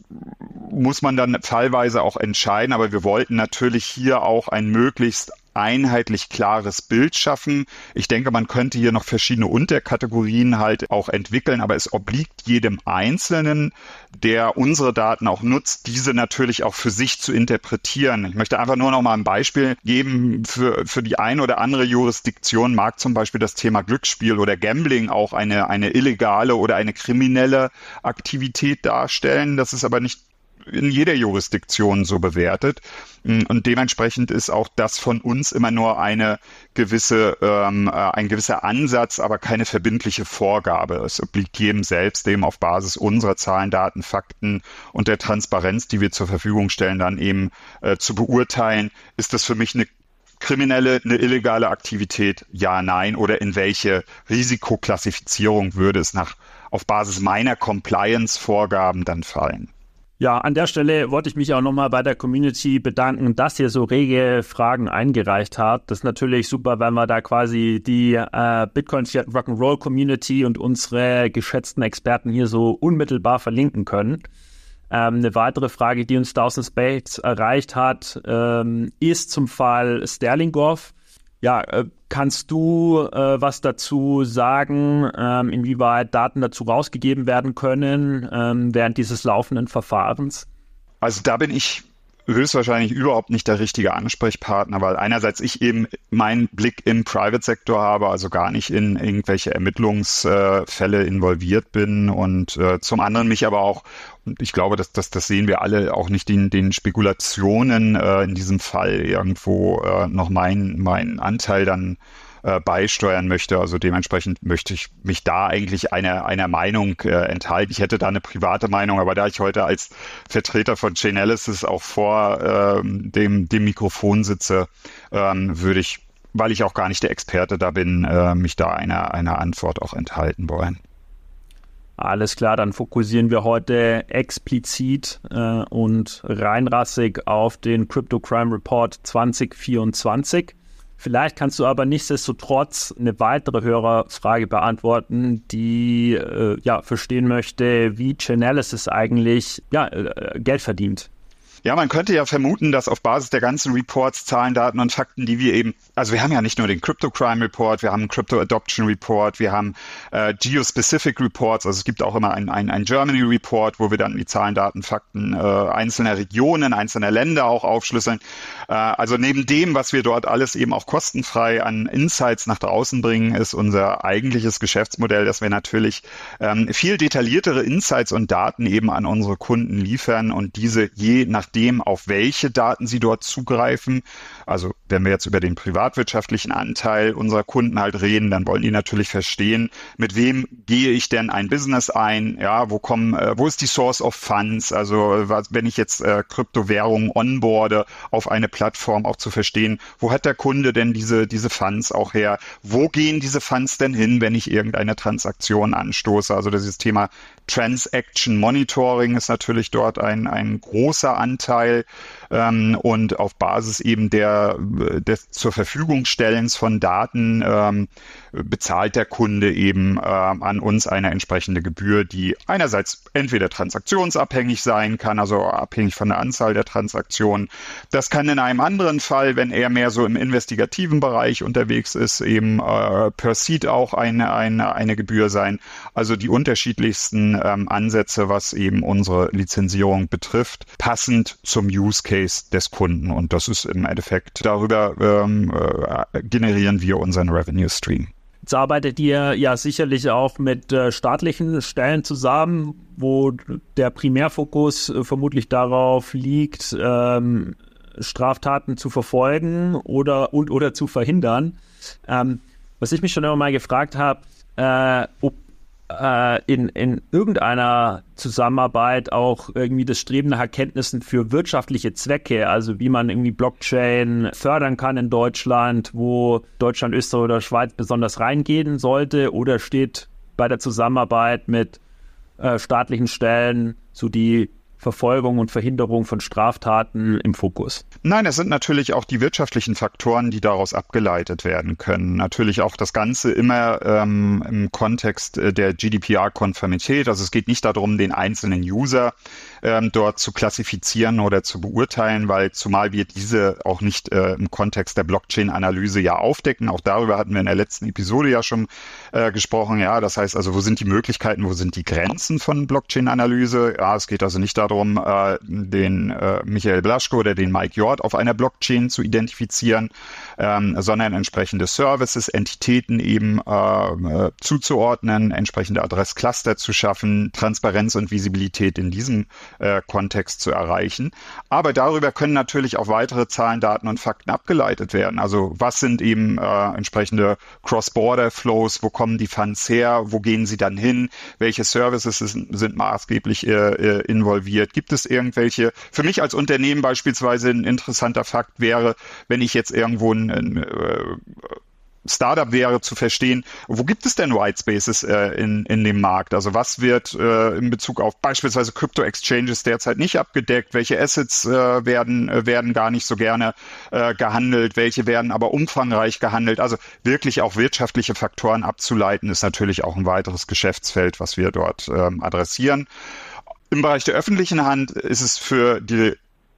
muss man dann fallweise auch entscheiden. Aber wir wollten natürlich hier auch ein möglichst einheitlich klares Bild schaffen. Ich denke, man könnte hier noch verschiedene Unterkategorien halt auch entwickeln, aber es obliegt jedem Einzelnen, der unsere Daten auch nutzt, diese natürlich auch für sich zu interpretieren. Ich möchte einfach nur noch mal ein Beispiel geben. Für, für die eine oder andere Jurisdiktion mag zum Beispiel das Thema Glücksspiel oder Gambling auch eine, eine illegale oder eine kriminelle Aktivität darstellen. Das ist aber nicht in jeder Jurisdiktion so bewertet. Mm, und dementsprechend ist auch das von uns immer nur eine gewisse, ähm, äh, ein gewisser Ansatz, aber keine verbindliche Vorgabe. Es obliegt jedem selbst, dem auf Basis unserer Zahlen, Daten, Fakten und der Transparenz, die wir zur Verfügung stellen, dann eben äh, zu beurteilen, ist das für mich eine kriminelle, eine illegale Aktivität? Ja, nein. Oder in welche Risikoklassifizierung würde es nach auf Basis meiner Compliance-Vorgaben dann fallen? Ja, an der Stelle wollte ich mich auch nochmal bei der Community bedanken, dass ihr so rege Fragen eingereicht habt. Das ist natürlich super, wenn wir da quasi die äh, Bitcoin Fiat Rock'n'Roll Community und unsere geschätzten Experten hier so unmittelbar verlinken können. Ähm, eine weitere Frage, die uns da aus Space erreicht hat, ähm, ist zum Fall Sterling Golf. Ja, äh, kannst du äh, was dazu sagen, ähm, inwieweit Daten dazu rausgegeben werden können ähm, während dieses laufenden Verfahrens? Also da bin ich höchstwahrscheinlich überhaupt nicht der richtige Ansprechpartner, weil einerseits ich eben meinen Blick im Private-Sektor habe, also gar nicht in irgendwelche Ermittlungsfälle äh, involviert bin und äh, zum anderen mich aber auch, ich glaube, dass das, das sehen wir alle, auch nicht den, den Spekulationen äh, in diesem Fall irgendwo äh, noch meinen mein Anteil dann äh, beisteuern möchte. Also dementsprechend möchte ich mich da eigentlich einer, einer Meinung äh, enthalten. Ich hätte da eine private Meinung, aber da ich heute als Vertreter von Chainalysis auch vor ähm, dem, dem Mikrofon sitze, ähm, würde ich, weil ich auch gar nicht der Experte da bin, äh, mich da einer, einer Antwort auch enthalten wollen. Alles klar, dann fokussieren wir heute explizit äh, und reinrassig auf den Crypto Crime Report 2024. Vielleicht kannst du aber nichtsdestotrotz eine weitere Hörerfrage beantworten, die äh, ja verstehen möchte, wie Chainalysis eigentlich ja, äh, Geld verdient. Ja, man könnte ja vermuten, dass auf Basis der ganzen Reports, Zahlen, Daten und Fakten, die wir eben, also wir haben ja nicht nur den Crypto Crime Report, wir haben einen Crypto Adoption Report, wir haben äh, Geo-Specific Reports, also es gibt auch immer einen ein Germany Report, wo wir dann die Zahlen, Daten, Fakten äh, einzelner Regionen, einzelner Länder auch aufschlüsseln. Äh, also neben dem, was wir dort alles eben auch kostenfrei an Insights nach draußen bringen, ist unser eigentliches Geschäftsmodell, dass wir natürlich ähm, viel detailliertere Insights und Daten eben an unsere Kunden liefern und diese je nach nachdem, auf welche Daten sie dort zugreifen. Also wenn wir jetzt über den privatwirtschaftlichen Anteil unserer Kunden halt reden, dann wollen die natürlich verstehen, mit wem gehe ich denn ein Business ein? Ja, wo kommen, äh, wo ist die Source of Funds? Also was, wenn ich jetzt äh, Kryptowährungen onboarde auf eine Plattform, auch zu verstehen, wo hat der Kunde denn diese diese Funds auch her? Wo gehen diese Funds denn hin, wenn ich irgendeine Transaktion anstoße? Also dieses Thema Transaction Monitoring ist natürlich dort ein, ein großer Anteil ähm, und auf Basis eben der des zur Verfügung stellens von Daten ähm, bezahlt der Kunde eben äh, an uns eine entsprechende Gebühr, die einerseits entweder transaktionsabhängig sein kann, also abhängig von der Anzahl der Transaktionen. Das kann in einem anderen Fall, wenn er mehr so im investigativen Bereich unterwegs ist, eben äh, per Seed auch eine, eine, eine Gebühr sein. Also die unterschiedlichsten ähm, Ansätze, was eben unsere Lizenzierung betrifft, passend zum Use Case des Kunden. Und das ist im Endeffekt darüber ähm, äh, generieren wir unseren Revenue Stream. Jetzt arbeitet ihr ja sicherlich auch mit äh, staatlichen Stellen zusammen, wo der Primärfokus äh, vermutlich darauf liegt, ähm, Straftaten zu verfolgen oder und oder zu verhindern. Ähm, was ich mich schon immer mal gefragt habe, äh, ob äh, in, in irgendeiner Zusammenarbeit auch irgendwie das Streben nach Erkenntnissen für wirtschaftliche Zwecke, also wie man irgendwie Blockchain fördern kann in Deutschland, wo Deutschland, Österreich oder Schweiz besonders reingehen sollte, oder steht bei der Zusammenarbeit mit äh, staatlichen Stellen so die Verfolgung und Verhinderung von Straftaten im Fokus? Nein, es sind natürlich auch die wirtschaftlichen Faktoren, die daraus abgeleitet werden können. Natürlich auch das Ganze immer ähm, im Kontext äh, der GDPR-Konformität. Also es geht nicht darum, den einzelnen User ähm, dort zu klassifizieren oder zu beurteilen, weil zumal wir diese auch nicht äh, im Kontext der Blockchain-Analyse ja aufdecken. Auch darüber hatten wir in der letzten Episode ja schon äh, gesprochen. Ja, das heißt also, wo sind die Möglichkeiten, wo sind die Grenzen von Blockchain-Analyse? Ja, es geht also nicht darum, äh, den äh, Michael Blaschko oder den Mike Jord auf einer Blockchain zu identifizieren, ähm, sondern entsprechende Services, Entitäten eben äh, zuzuordnen, entsprechende Adresscluster zu schaffen, Transparenz und Visibilität in diesem äh, Kontext zu erreichen. Aber darüber können natürlich auch weitere Zahlen, Daten und Fakten abgeleitet werden. Also was sind eben äh, entsprechende Cross-Border-Flows, wo kommen die Funds her, wo gehen sie dann hin, welche Services sind, sind maßgeblich äh, äh involviert? Gibt es irgendwelche, für mich als Unternehmen beispielsweise ein interessanter Fakt wäre, wenn ich jetzt irgendwo ein, ein äh, Startup wäre zu verstehen, wo gibt es denn White Spaces äh, in, in dem Markt? Also was wird äh, in Bezug auf beispielsweise Crypto Exchanges derzeit nicht abgedeckt? Welche Assets äh, werden, äh, werden gar nicht so gerne äh, gehandelt? Welche werden aber umfangreich gehandelt? Also wirklich auch wirtschaftliche Faktoren abzuleiten, ist natürlich auch ein weiteres Geschäftsfeld, was wir dort ähm, adressieren. Im Bereich der öffentlichen Hand ist es für die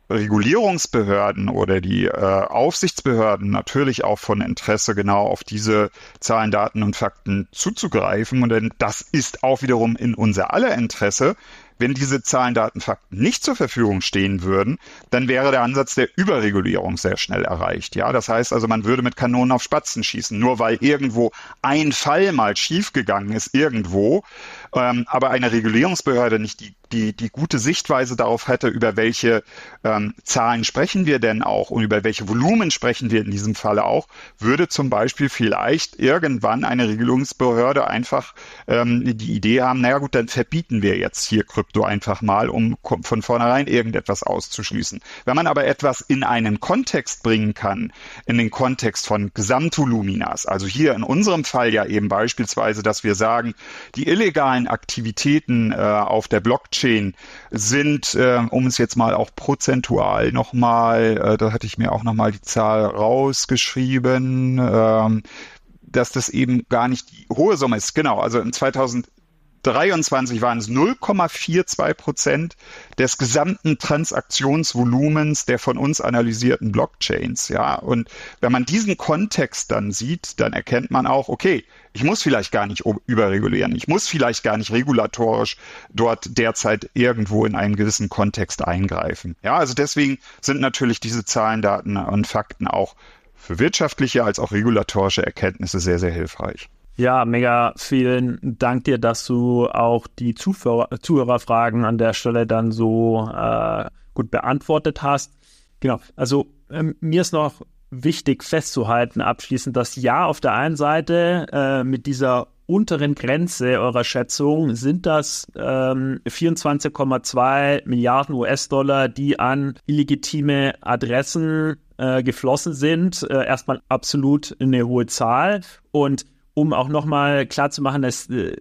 Regulierungsbehörden oder die äh, Aufsichtsbehörden natürlich auch von Interesse, genau auf diese Zahlen, Daten und Fakten zuzugreifen. Und denn das ist auch wiederum in unser aller Interesse, wenn diese Zahlen, Daten, Fakten nicht zur Verfügung stehen würden, dann wäre der Ansatz der Überregulierung sehr schnell erreicht. Ja, das heißt also, man würde mit Kanonen auf Spatzen schießen, nur weil irgendwo ein Fall mal schiefgegangen ist irgendwo, ähm, aber eine Regulierungsbehörde nicht die die, die gute Sichtweise darauf hätte, über welche ähm, Zahlen sprechen wir denn auch und über welche Volumen sprechen wir in diesem Falle auch, würde zum Beispiel vielleicht irgendwann eine Regelungsbehörde einfach ähm, die Idee haben, naja gut, dann verbieten wir jetzt hier Krypto einfach mal, um von vornherein irgendetwas auszuschließen. Wenn man aber etwas in einen Kontext bringen kann, in den Kontext von Gesamtvoluminas, also hier in unserem Fall ja eben beispielsweise, dass wir sagen, die illegalen Aktivitäten äh, auf der Blockchain Blockchain sind, äh, um es jetzt mal auch prozentual nochmal, äh, da hatte ich mir auch nochmal die Zahl rausgeschrieben, ähm, dass das eben gar nicht die hohe Summe ist. Genau, also in 2000 23 waren es 0,42 Prozent des gesamten Transaktionsvolumens der von uns analysierten Blockchains. Ja, und wenn man diesen Kontext dann sieht, dann erkennt man auch, okay, ich muss vielleicht gar nicht überregulieren. Ich muss vielleicht gar nicht regulatorisch dort derzeit irgendwo in einem gewissen Kontext eingreifen. Ja, also deswegen sind natürlich diese Zahlen, Daten und Fakten auch für wirtschaftliche als auch regulatorische Erkenntnisse sehr, sehr hilfreich. Ja, mega vielen Dank dir, dass du auch die Zuhörer, Zuhörerfragen an der Stelle dann so äh, gut beantwortet hast. Genau, also ähm, mir ist noch wichtig festzuhalten abschließend, dass ja, auf der einen Seite äh, mit dieser unteren Grenze eurer Schätzung sind das ähm, 24,2 Milliarden US-Dollar, die an illegitime Adressen äh, geflossen sind. Äh, erstmal absolut eine hohe Zahl. Und um auch nochmal klarzumachen, dass, äh,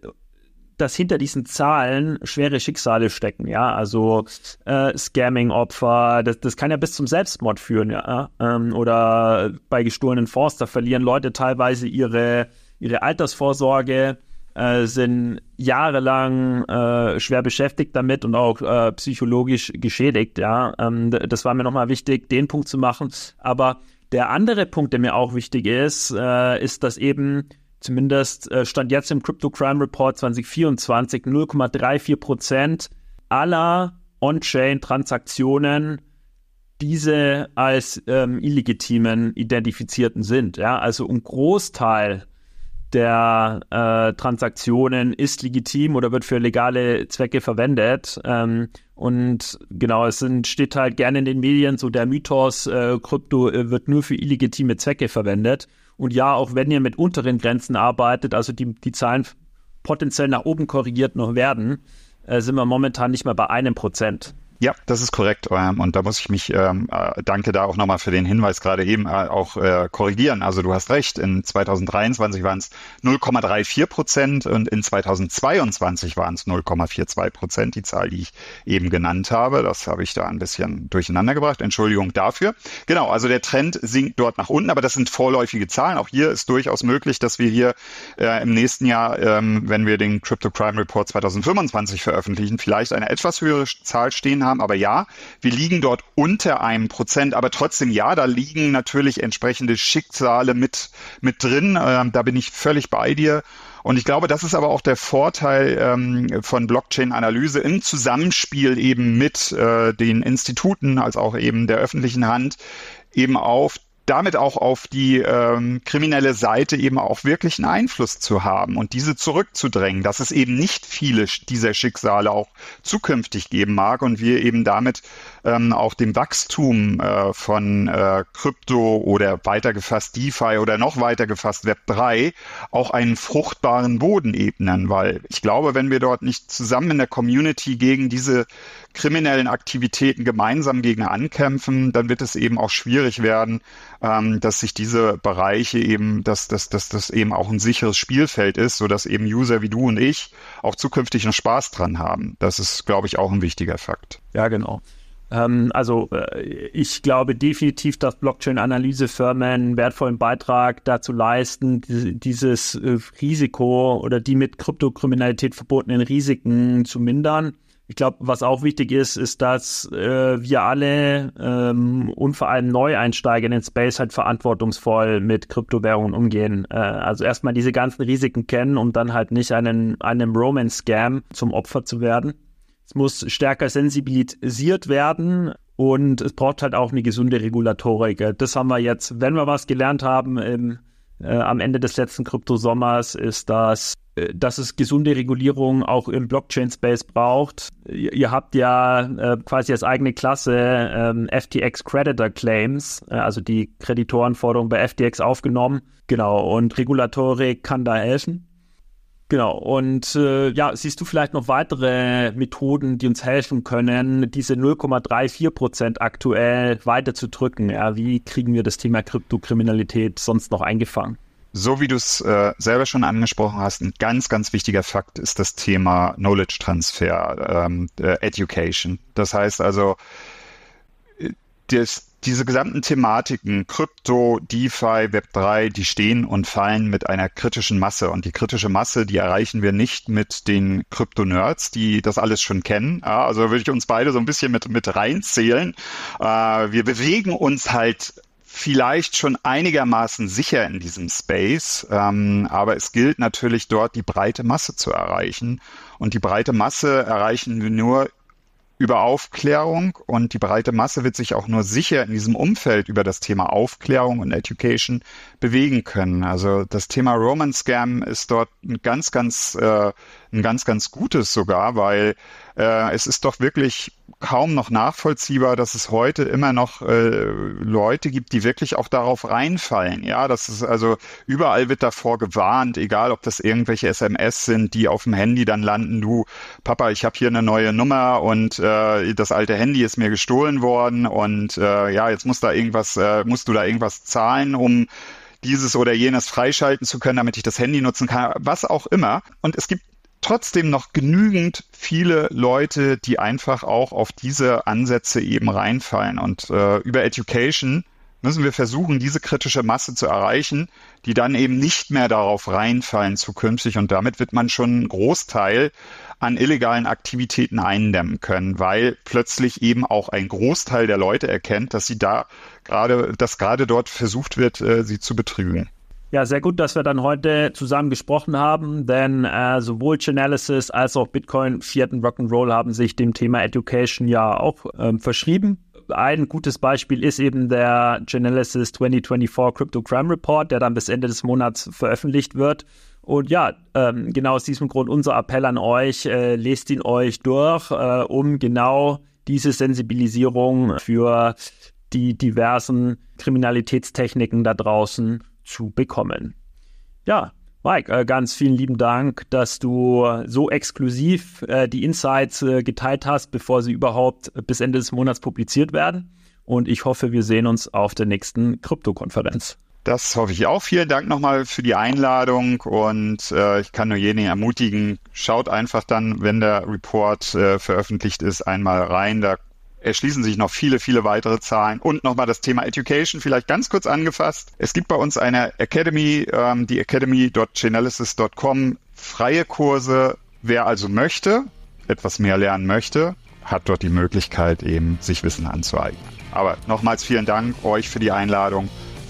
dass hinter diesen Zahlen schwere Schicksale stecken, ja, also äh, Scamming-Opfer, das, das kann ja bis zum Selbstmord führen, ja, ähm, oder bei gestohlenen Fonds, verlieren Leute teilweise ihre, ihre Altersvorsorge, äh, sind jahrelang äh, schwer beschäftigt damit und auch äh, psychologisch geschädigt, ja, ähm, das war mir nochmal wichtig, den Punkt zu machen, aber der andere Punkt, der mir auch wichtig ist, äh, ist, dass eben zumindest äh, stand jetzt im Crypto Crime Report 2024 0,34 Prozent aller On-Chain-Transaktionen diese als ähm, illegitimen identifizierten sind. Ja, also ein Großteil der äh, Transaktionen ist legitim oder wird für legale Zwecke verwendet. Ähm, und genau, es sind, steht halt gerne in den Medien so der Mythos, äh, Krypto äh, wird nur für illegitime Zwecke verwendet. Und ja, auch wenn ihr mit unteren Grenzen arbeitet, also die, die Zahlen potenziell nach oben korrigiert noch werden, äh, sind wir momentan nicht mehr bei einem Prozent. Ja, das ist korrekt. Ähm, und da muss ich mich, ähm, äh, danke da auch nochmal für den Hinweis gerade eben, äh, auch äh, korrigieren. Also du hast recht, in 2023 waren es 0,34 Prozent und in 2022 waren es 0,42 Prozent, die Zahl, die ich eben genannt habe. Das habe ich da ein bisschen durcheinander gebracht. Entschuldigung dafür. Genau, also der Trend sinkt dort nach unten, aber das sind vorläufige Zahlen. Auch hier ist durchaus möglich, dass wir hier im nächsten Jahr, ähm, wenn wir den Crypto Crime Report 2025 veröffentlichen, vielleicht eine etwas höhere Zahl stehen haben. Aber ja, wir liegen dort unter einem Prozent. Aber trotzdem, ja, da liegen natürlich entsprechende Schicksale mit, mit drin. Ähm, da bin ich völlig bei dir. Und ich glaube, das ist aber auch der Vorteil ähm, von Blockchain-Analyse im Zusammenspiel eben mit äh, den Instituten, als auch eben der öffentlichen Hand, eben auf damit auch auf die ähm, kriminelle Seite eben auch wirklich einen Einfluss zu haben und diese zurückzudrängen, dass es eben nicht viele dieser Schicksale auch zukünftig geben mag und wir eben damit ähm, auch dem Wachstum äh, von äh, Krypto oder weitergefasst DeFi oder noch weitergefasst Web3 auch einen fruchtbaren Boden ebnen, weil ich glaube, wenn wir dort nicht zusammen in der Community gegen diese kriminellen Aktivitäten gemeinsam gegen ankämpfen, dann wird es eben auch schwierig werden, ähm, dass sich diese Bereiche eben, dass, dass, dass das eben auch ein sicheres Spielfeld ist, sodass eben User wie du und ich auch zukünftig noch Spaß dran haben. Das ist, glaube ich, auch ein wichtiger Fakt. Ja, genau. Ähm, also äh, ich glaube definitiv, dass Blockchain-Analysefirmen einen wertvollen Beitrag dazu leisten, dieses äh, Risiko oder die mit Kryptokriminalität verbundenen Risiken zu mindern. Ich glaube, was auch wichtig ist, ist, dass äh, wir alle ähm, und vor allem Neueinsteiger in den Space halt verantwortungsvoll mit Kryptowährungen umgehen. Äh, also erstmal diese ganzen Risiken kennen, um dann halt nicht einen, einem Romance-Scam zum Opfer zu werden. Es muss stärker sensibilisiert werden und es braucht halt auch eine gesunde Regulatorik. Das haben wir jetzt, wenn wir was gelernt haben im, äh, am Ende des letzten Kryptosommers, ist, dass, äh, dass es gesunde Regulierung auch im Blockchain-Space braucht. Ihr, ihr, habt ja äh, quasi als eigene Klasse ähm, FTX Creditor Claims, äh, also die Kreditorenforderung bei FTX aufgenommen. Genau, und Regulatorik kann da helfen. Genau, und äh, ja, siehst du vielleicht noch weitere Methoden, die uns helfen können, diese 0,34 Prozent aktuell weiter zu drücken? Ja, wie kriegen wir das Thema Kryptokriminalität sonst noch eingefangen? So wie du es äh, selber schon angesprochen hast, ein ganz, ganz wichtiger Fakt ist das Thema Knowledge Transfer, ähm, äh, Education. Das heißt also, äh, das, diese gesamten Thematiken, Krypto, DeFi, Web3, die stehen und fallen mit einer kritischen Masse. Und die kritische Masse, die erreichen wir nicht mit den Krypto-Nerds, die das alles schon kennen. Ja, also würde ich uns beide so ein bisschen mit, mit reinzählen. Äh, wir bewegen uns halt vielleicht schon einigermaßen sicher in diesem Space, ähm, aber es gilt natürlich dort die breite Masse zu erreichen. Und die breite Masse erreichen wir nur über Aufklärung und die breite Masse wird sich auch nur sicher in diesem Umfeld über das Thema Aufklärung und Education bewegen können. Also das Thema Roman Scam ist dort ein ganz, ganz, äh, ein ganz, ganz gutes sogar, weil äh, es ist doch wirklich kaum noch nachvollziehbar, dass es heute immer noch äh, Leute gibt, die wirklich auch darauf reinfallen. Ja, das ist also überall wird davor gewarnt, egal ob das irgendwelche SMS sind, die auf dem Handy dann landen. Du, Papa, ich habe hier eine neue Nummer und äh, das alte Handy ist mir gestohlen worden und äh, ja, jetzt muss da irgendwas, äh, musst du da irgendwas zahlen, um dieses oder jenes freischalten zu können, damit ich das Handy nutzen kann, was auch immer. Und es gibt trotzdem noch genügend viele Leute, die einfach auch auf diese Ansätze eben reinfallen. Und äh, über Education müssen wir versuchen, diese kritische Masse zu erreichen, die dann eben nicht mehr darauf reinfallen zukünftig. Und damit wird man schon einen Großteil an illegalen Aktivitäten eindämmen können, weil plötzlich eben auch ein Großteil der Leute erkennt, dass sie da gerade, dass gerade dort versucht wird, äh, sie zu betrügen. Ja, sehr gut, dass wir dann heute zusammen gesprochen haben, denn äh, sowohl Chainalysis als auch Bitcoin vierten Rock'n'Roll haben sich dem Thema Education ja auch ähm, verschrieben. Ein gutes Beispiel ist eben der Chainalysis 2024 Crypto Crime Report, der dann bis Ende des Monats veröffentlicht wird. Und ja, ähm, genau aus diesem Grund unser Appell an euch, äh, lest ihn euch durch, äh, um genau diese Sensibilisierung für die diversen Kriminalitätstechniken da draußen zu bekommen. Ja, Mike, äh, ganz vielen lieben Dank, dass du so exklusiv äh, die Insights äh, geteilt hast, bevor sie überhaupt bis Ende des Monats publiziert werden. Und ich hoffe, wir sehen uns auf der nächsten Krypto-Konferenz. Das hoffe ich auch. Vielen Dank nochmal für die Einladung und äh, ich kann nur jeden ermutigen, schaut einfach dann, wenn der Report äh, veröffentlicht ist, einmal rein. Da erschließen sich noch viele, viele weitere Zahlen. Und nochmal das Thema Education vielleicht ganz kurz angefasst. Es gibt bei uns eine Academy, ähm, die academy.chainalysis.com, freie Kurse. Wer also möchte, etwas mehr lernen möchte, hat dort die Möglichkeit, eben sich Wissen anzueignen. Aber nochmals vielen Dank euch für die Einladung